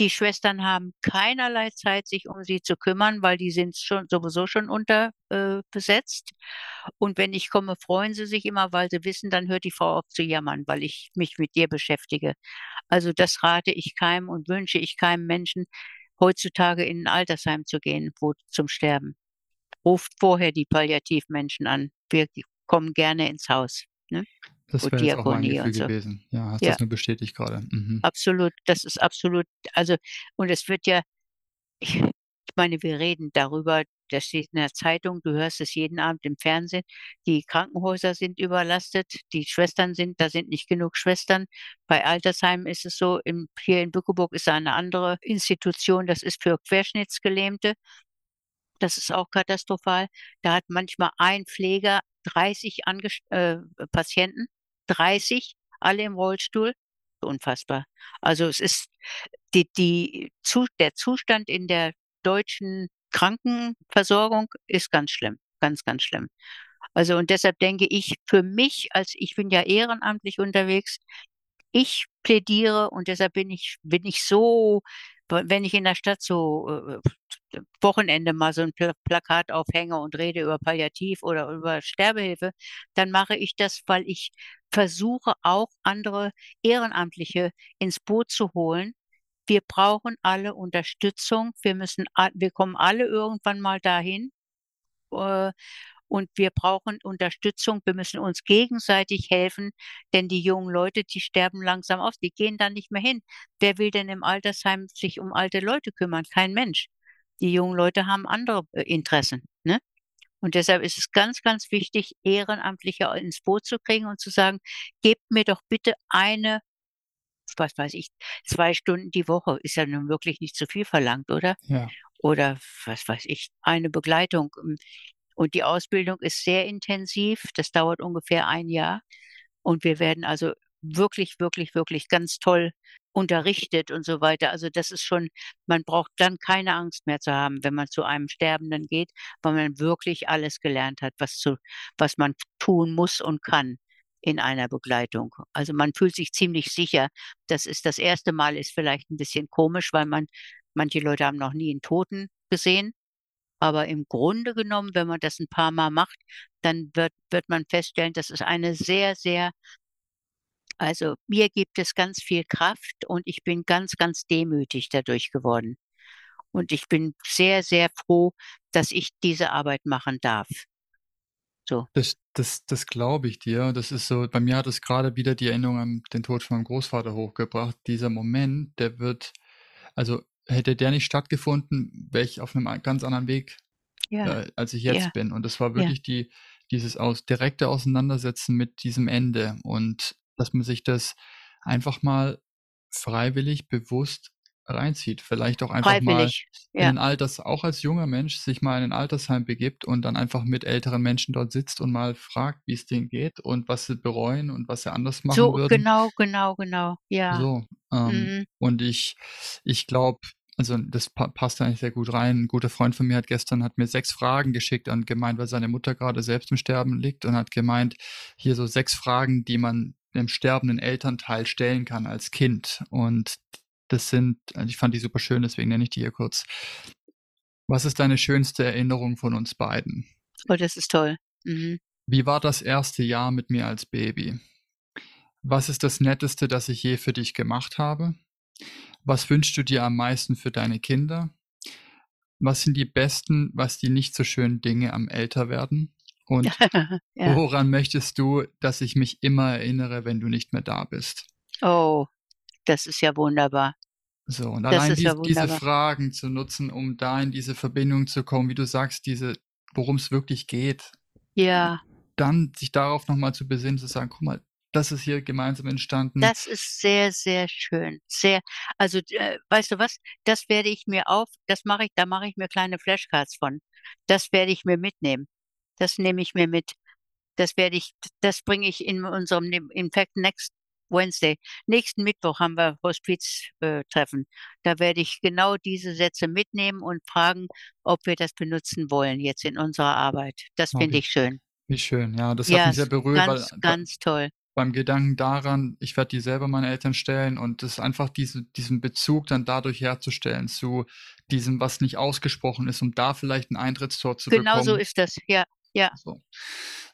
Die Schwestern haben keinerlei Zeit, sich um sie zu kümmern, weil die sind schon sowieso schon unter äh. Und wenn ich komme, freuen sie sich immer, weil sie wissen, dann hört die Frau auf zu jammern, weil ich mich mit ihr beschäftige. Also, das rate ich keinem und wünsche ich keinem Menschen, heutzutage in 'n Altersheim zu gehen, wo zum Sterben. Ruft vorher die Palliativmenschen an. Wir kommen gerne ins Haus, ne? Das wäre jetzt auch mein Gefühl so. gewesen. Ja, hast Ja. das nur bestätigt grade. Mhm. Absolut, das ist absolut also, und es wird ja ich meine, wir reden darüber, das steht in der Zeitung, du hörst es jeden Abend im Fernsehen. Die Krankenhäuser sind überlastet, die Schwestern sind da sind nicht genug Schwestern. Bei Altersheimen ist es so, im hier in Bückeburg ist da 'ne andere Institution, das ist für Querschnittsgelähmte. Das ist auch katastrophal. Da hat manchmal ein Pfleger 30 angest äh, Patienten, 30, alle im Rollstuhl unfassbar. Also, es ist die die Zu der Zustand in der deutschen Krankenversorgung ist ganz schlimm, ganz, ganz schlimm. Also, und deshalb denke ich für mich als ich bin ja ehrenamtlich unterwegs, ich plädiere und deshalb bin ich bin ich so wenn ich in der Stadt so, äh, äh, Wochenende mal so ein Pla Plakat aufhänge und rede über Palliativ oder über Sterbehilfe, dann mache ich das, weil ich versuche, auch andere Ehrenamtliche ins Boot zu holen. Wir brauchen alle Unterstützung. Wir müssen wir kommen alle irgendwann mal dahin, äh, und wir brauchen Unterstützung. Wir müssen uns gegenseitig helfen, denn die jungen Leute, die sterben langsam aus, die gehen da nicht mehr hin. Wer will denn im Altersheim sich um alte Leute kümmern? Kein Mensch. Die jungen Leute haben andere äh, Interessen, ne? Und deshalb ist es ganz, ganz wichtig, Ehrenamtliche ins Boot zu kriegen und zu sagen: „Gebt mir doch bitte eine was weiß ich, zwei Stunden die Woche.“ Ist ja nun wirklich nicht zu viel verlangt, oder? Ja. Oder was weiß ich, eine Begleitung. Und die Ausbildung ist sehr intensiv. Das dauert ungefähr ein Jahr. Und wir werden also wirklich, wirklich, wirklich ganz toll unterrichtet und so weiter. Also das ist schon man braucht dann keine Angst mehr zu haben, wenn man zu einem Sterbenden geht, weil man wirklich alles gelernt hat, was zu was man tun muss und kann in einer Begleitung. Also man fühlt sich ziemlich sicher. Das ist das erste Mal ist vielleicht ein bisschen komisch, weil man manche Leute haben noch nie einen Toten gesehen. Aber im Grunde genommen, wenn man das ein paar Mal macht, dann wird wird man feststellen, das ist eine sehr, sehr also, mir gibt es ganz viel Kraft und ich bin ganz, ganz demütig dadurch geworden. Und ich bin sehr, sehr froh, dass ich diese Arbeit machen darf. So. Das das das glaube ich dir. Das ist so bei mir hat es gerade wieder die Erinnerung an den Tod von meinem Großvater hochgebracht. Dieser Moment, der wird also hätte der nicht stattgefunden, wäre ich auf einem ganz anderen Weg, Ja, äh, als ich jetzt ja, bin. Und das war ja. wirklich die dieses aus direkte Auseinandersetzen mit diesem Ende und dass man sich das einfach mal freiwillig, bewusst reinzieht. Vielleicht auch einfach mal Freiwillig, in ja. 'n Alters auch als junger Mensch sich mal in 'n Altersheim begibt und dann einfach mit älteren Menschen dort sitzt und mal fragt, wie es denen geht und was sie bereuen und was sie anders machen So, würden. genau, genau, genau. Ja. So, ähm, Mhm. und ich ich glaube also, das pa passt eigentlich sehr gut rein. 'N guter Freund von mir hat gestern hat mir 6 Fragen geschickt und gemeint, weil seine Mutter grade selbst im Sterben liegt und hat gemeint, hier so 6 Fragen, die man dem sterbenden Elternteil stellen kann als Kind. Und das sind also, ich fand die super schön, deswegen nenne ich die hier kurz. Was ist deine schönste Erinnerung von uns beiden? Oh, das ist toll. Mhm. Wie war das erste Jahr mit mir als Baby? Was ist das Netteste, das ich je für dich gemacht habe? Was wünschst du dir am meisten für deine Kinder? Was sind die besten, was die nicht so schönen Dinge am Älterwerden? Und Ja. woran möchtest du, dass ich mich immer erinnere, wenn du nicht mehr da bist? Oh, das ist ja wunderbar. So, und Das allein ist ja dies diese. Fragen zu nutzen, um da in diese Verbindung zu kommen, wie du sagst, diese worum's wirklich geht. Ja. Dann sich darauf noch mal zu besinnen, zu sagen: „Guck mal, das ist hier gemeinsam entstanden.“ Das ist sehr, sehr schön. Sehr also, äh, weißt du was? Das werde ich mir auf das mache ich da mache ich mir kleine Flashcards von. Das werde ich mir mitnehmen. Das nehme ich mir mit. Das werde ich das bringe ich in unserem in fact next Wednesday nächsten Mittwoch haben wir Hospiz äh. Da werde ich genau diese Sätze mitnehmen und fragen, ob wir das benutzen wollen jetzt in unserer Arbeit. Das Oh, finde ich schön. wie schön. Ja, das hat Ja, mich sehr berührt, weil ganz, bei ganz toll. beim Gedanken daran, ich werde die selber meinen Eltern stellen und das einfach diese diesen Bezug dann dadurch herzustellen zu diesem, was nicht ausgesprochen ist, um da vielleicht 'n Eintrittstor zu Genau so bekommen. ist das. Ja, ja. So,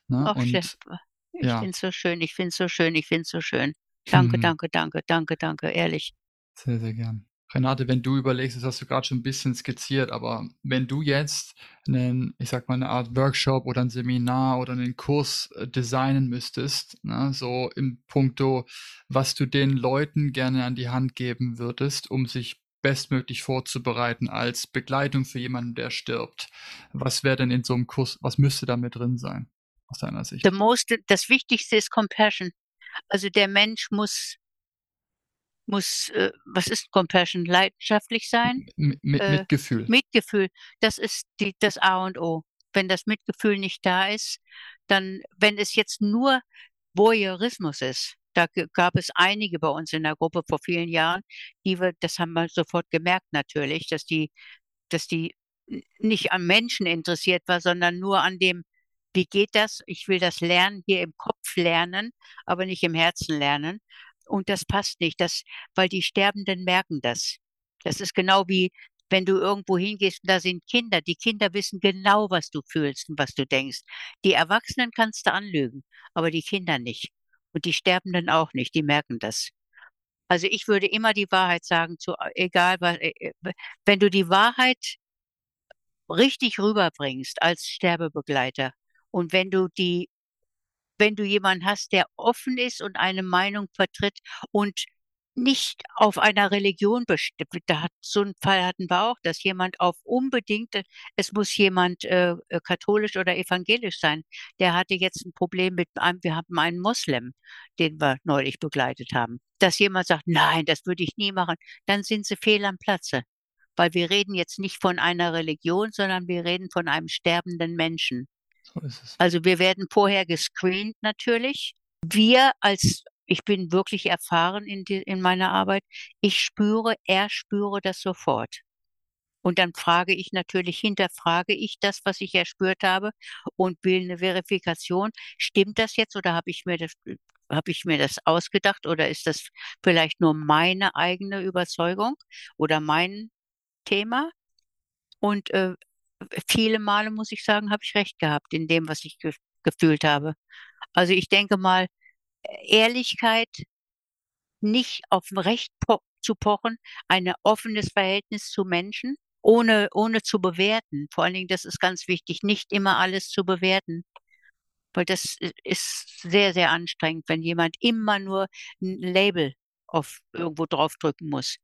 ne? Ach, Und ich ja. finde es so schön. Ich finde es so schön. Ich finde es so schön. Danke, Mhm. danke, danke, danke, danke, ehrlich. Sehr, sehr gern. Renate, wenn du überlegst, das hast du grad schon 'n bisschen skizziert, aber wenn du jetzt 'nen ich sage mal, 'ne Art Workshop oder 'n Seminar oder 'nen Kurs, äh, designen müsstest, ne, so in puncto, was du den Leuten gerne an die Hand geben würdest, um sich bestmöglich vorzubereiten als Begleitung für jemanden, der stirbt. Was wäre denn in so 'nem Kurs was müsste da mit drin sein aus deiner Sicht? The most das Wichtigste ist Compassion. Also, der Mensch muss muss, äh was ist Compassion? Leidenschaftlich sein? M mi Äh, Mitgefühl. Mitgefühl, das ist die das A und O. Wenn das Mitgefühl nicht da ist, dann wenn es jetzt nur Voyeurismus ist, Da gab es einige bei uns in der Gruppe vor vielen Jahren, die wir, das haben wir sofort gemerkt natürlich, dass die, dass die nicht am Menschen interessiert war, sondern nur an dem, wie geht das? Ich will das lernen, hier im Kopf lernen, aber nicht im Herzen lernen. Und das passt nicht, das, weil die Sterbenden merken das. Das ist genau wie, wenn du irgendwo hingehst und da sind Kinder. Die Kinder wissen genau, was du fühlst und was du denkst. Die Erwachsenen kannst du anlügen, aber die Kinder nicht. Und die Sterbenden auch nicht, die merken das. Also ich würde immer die Wahrheit sagen, zu, egal was, äh, äh, wenn du die Wahrheit richtig rüberbringst als Sterbebegleiter und wenn du die, wenn du jemanden hast, der offen ist und eine Meinung vertritt und nicht auf einer Religion bestimmt. Da hat, so einen Fall hatten wir auch, dass jemand auf unbedingt, es muss jemand äh, äh, katholisch oder evangelisch sein. Der hatte jetzt ein Problem mit einem, wir haben einen Moslem, den wir neulich begleitet haben. Dass jemand sagt, nein, das würde ich nie machen, dann sind sie fehl am Platze. Weil wir reden jetzt nicht von einer Religion, sondern wir reden von einem sterbenden Menschen. So ist es. Also wir werden vorher gescreent natürlich. Wir als ich bin wirklich erfahren in, die, in meiner Arbeit. Ich spüre, er spüre das sofort. Und dann frage ich natürlich, hinterfrage ich das, was ich erspürt habe und will eine Verifikation. Stimmt das jetzt oder habe ich mir das, habe ich mir das ausgedacht oder ist das vielleicht nur meine eigene Überzeugung oder mein Thema? Und äh, viele Male muss ich sagen, habe ich recht gehabt in dem, was ich ge gefühlt habe. Also ich denke mal, Ehrlichkeit, nicht auf Recht po zu pochen, ein offenes Verhältnis zu Menschen, ohne, ohne zu bewerten. Vor allen Dingen, das ist ganz wichtig, nicht immer alles zu bewerten. Weil das ist sehr, sehr anstrengend, wenn jemand immer nur ein Label auf irgendwo draufdrücken muss.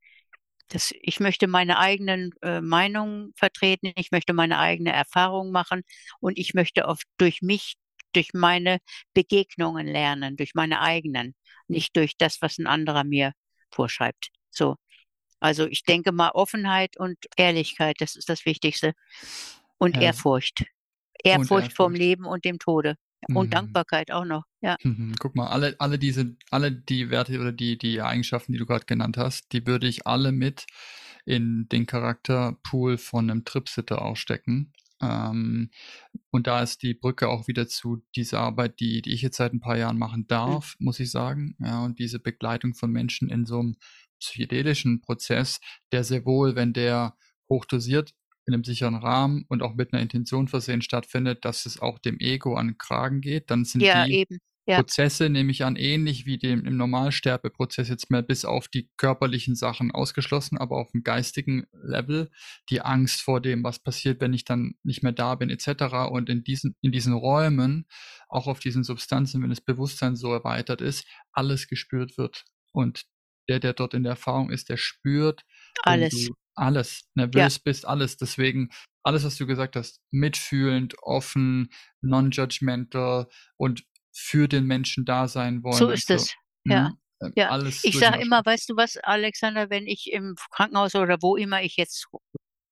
Das, ich möchte meine eigenen äh, Meinungen vertreten, ich möchte meine eigene Erfahrung machen und ich möchte oft durch mich durch meine Begegnungen lernen, durch meine eigenen, nicht durch das, was ein anderer mir vorschreibt. So. Also ich denke mal Offenheit und Ehrlichkeit, das ist das Wichtigste. Und ja. Ehrfurcht. Ehrfurcht. Und Ehrfurcht vom Leben und dem Tode. Und mhm. Dankbarkeit auch noch, ja. Mhm. Guck mal, alle, alle diese, alle die Werte oder die, die Eigenschaften, die du gerade genannt hast, die würde ich alle mit in den Charakterpool von einem Tripsitter ausstecken. Ähm, und da ist die Brücke auch wieder zu dieser Arbeit, die, die ich jetzt seit ein paar Jahren machen mhm. darf, mhm. muss ich sagen. Ja, und diese Begleitung von Menschen in so einem psychedelischen Prozess, der sehr wohl, wenn der hochdosiert in einem sicheren Rahmen und auch mit einer Intention versehen stattfindet, dass es auch dem Ego an den Kragen geht, dann sind ja, die eben. Ja. Prozesse, nehme ich an, ähnlich wie dem im Normalsterbeprozess jetzt mehr bis auf die körperlichen Sachen ausgeschlossen, aber auf dem geistigen Level die Angst vor dem, was passiert, wenn ich dann nicht mehr da bin, etc. Und in diesen, in diesen Räumen, auch auf diesen Substanzen, wenn das Bewusstsein so erweitert ist, alles gespürt wird. Und der, der dort in der Erfahrung ist, der spürt alles. Alles, nervös ja. bist, alles. Deswegen alles, was du gesagt hast, mitfühlend, offen, non-judgmental und für den Menschen da sein wollen. So ist es, so. ja. Mhm. Ja, Alles ich sage immer, weißt du was, Alexander, wenn ich im Krankenhaus oder wo immer ich jetzt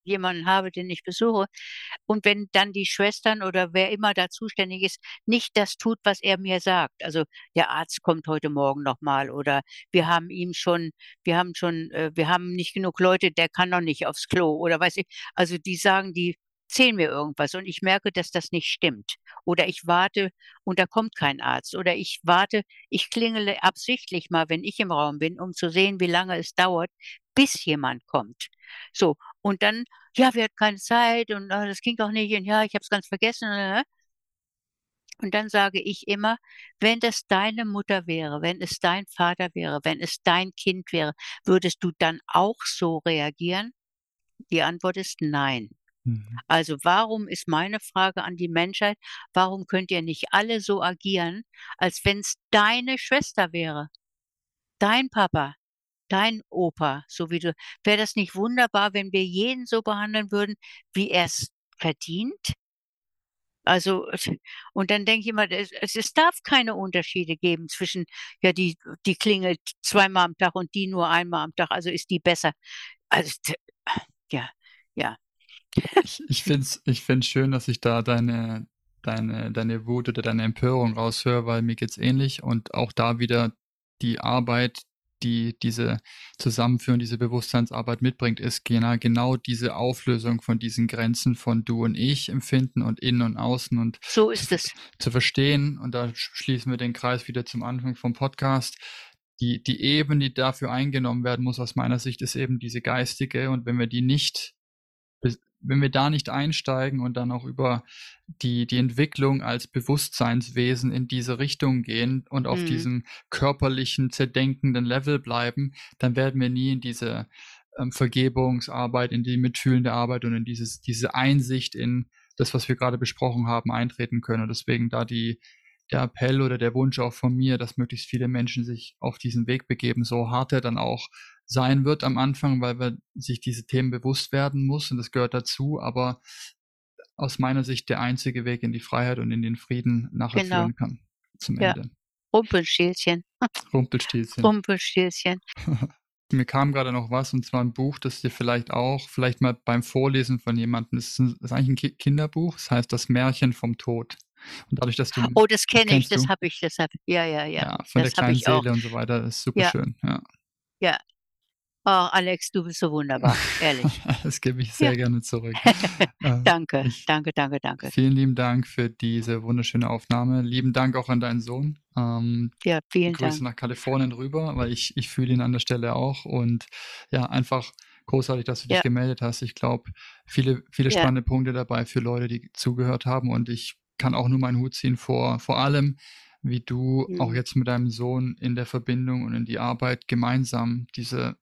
jemanden habe, den ich besuche, und wenn dann die Schwestern oder wer immer da zuständig ist, nicht das tut, was er mir sagt. Also der Arzt kommt heute Morgen nochmal oder wir haben ihm schon, wir haben schon, äh, wir haben nicht genug Leute, der kann noch nicht aufs Klo oder weiß ich. Also die sagen, die erzählen mir irgendwas und ich merke, dass das nicht stimmt. Oder ich warte und da kommt kein Arzt. Oder ich warte, ich klingele absichtlich mal, wenn ich im Raum bin, um zu sehen, wie lange es dauert, bis jemand kommt. So, und dann, ja, wir hatten keine Zeit und oh, das ging doch nicht und ja, ich habe es ganz vergessen. Ne? Und dann sage ich immer, wenn das deine Mutter wäre, wenn es dein Vater wäre, wenn es dein Kind wäre, würdest du dann auch so reagieren? Die Antwort ist nein. Mhm. Also warum ist meine Frage an die Menschheit, warum könnt ihr nicht alle so agieren, als wenn es deine Schwester wäre, dein Papa, dein Opa, so wie du. Wäre das nicht wunderbar, wenn wir jeden so behandeln würden, wie er es verdient? Also, und dann denke ich immer, es, es darf keine Unterschiede geben zwischen, ja, die, die klingelt zweimal am Tag und die nur einmal am Tag, also ist die besser. Also, ja, ja. Ich, ich finde es ich find's schön, dass ich da deine, deine, deine Wut oder deine Empörung raushöre, weil mir geht's ähnlich und auch da wieder die Arbeit, die diese Zusammenführung, diese Bewusstseinsarbeit mitbringt, ist genau, genau diese Auflösung von diesen Grenzen von du und ich empfinden und innen und außen und so ist zu, es. zu verstehen. Und da schließen wir den Kreis wieder zum Anfang vom Podcast. Die, die Ebene, die dafür eingenommen werden muss, aus meiner Sicht, ist eben diese geistige. Und wenn wir die nicht wenn wir da nicht einsteigen und dann auch über die, die Entwicklung als Bewusstseinswesen in diese Richtung gehen und auf mhm. diesem körperlichen, zerdenkenden Level bleiben, dann werden wir nie in diese ähm, Vergebungsarbeit, in die mitfühlende Arbeit und in dieses, diese Einsicht in das, was wir gerade besprochen haben, eintreten können. Und deswegen da die, der Appell oder der Wunsch auch von mir, dass möglichst viele Menschen sich auf diesen Weg begeben, so hart er dann auch sein wird am Anfang, weil wir sich diese Themen bewusst werden muss und das gehört dazu, aber aus meiner Sicht der einzige Weg in die Freiheit und in den Frieden nachher genau. führen kann zum ja. Ende. Rumpelstilzchen. Rumpelstilzchen. Rumpelstilzchen. Mir kam gerade noch was, und zwar ein Buch, das dir vielleicht auch, vielleicht mal beim Vorlesen von jemandem, das ist, ein, das ist eigentlich ein Kinderbuch, das heißt Das Märchen vom Tod. Und dadurch, dass du. Oh, das kenne ich, das habe ich, das habe Ja, ja, ja. Ja, von das der kleinen Seele auch. und so weiter, das ist super ja. schön. Ja. ja, Oh, Alex, du bist so wunderbar, ehrlich. das gebe ich sehr ja. gerne zurück. Äh, danke, ich, danke, danke, danke. Vielen lieben Dank für diese wunderschöne Aufnahme. Lieben Dank auch an deinen Sohn. Ähm, ja, vielen Grüße Dank. nach Kalifornien rüber, weil ich, ich fühle ihn an der Stelle auch. Und ja, einfach großartig, dass du dich ja. gemeldet hast. Ich glaube, viele, viele ja. spannende Punkte dabei für Leute, die zugehört haben. Und ich kann auch nur meinen Hut ziehen vor, vor allem, wie du mhm. auch jetzt mit deinem Sohn in der Verbindung und in die Arbeit gemeinsam diese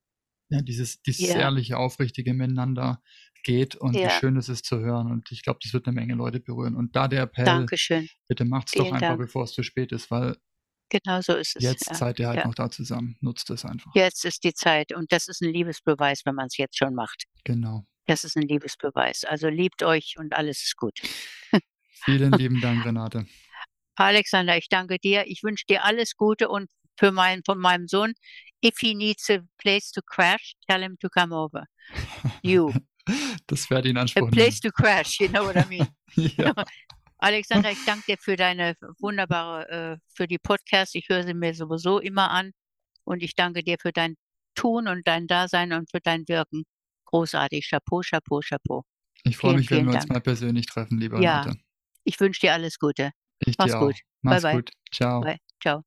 ja, dieses, dieses ja. ehrliche, aufrichtige Miteinander geht und ja. wie schön es ist zu hören. Und ich glaube, das wird eine Menge Leute berühren. Und da der Appell, Dankeschön. bitte macht es doch einfach, Dank. bevor es zu spät ist, weil genau so ist es. Jetzt ja. seid ihr halt noch da zusammen. Nutzt es einfach. Jetzt ist die Zeit und das ist ein Liebesbeweis, wenn man es jetzt schon macht. Genau. Das ist ein Liebesbeweis. Also liebt euch und alles ist gut. Vielen lieben Dank, Renate. Alexander, ich danke dir. Ich wünsche dir alles Gute und für meinen, von meinem Sohn, if he needs a place to crash, tell him to come over. You. Das werde ich in Anspruch A place to crash, you know what I mean? ja. Alexander, ich danke dir für deine wunderbare, äh, für die Podcasts. Ich höre sie mir sowieso immer an. Und ich danke dir für dein Tun und dein Dasein und für dein Wirken. Großartig. Chapeau, Chapeau, Chapeau. Ich freue mich, wenn wir uns mal persönlich treffen, lieber Ja. Renate. Ich wünsche dir alles Gute. Ich Mach's dir auch. gut. Mach's bye, gut. Ciao. Bye. Ciao.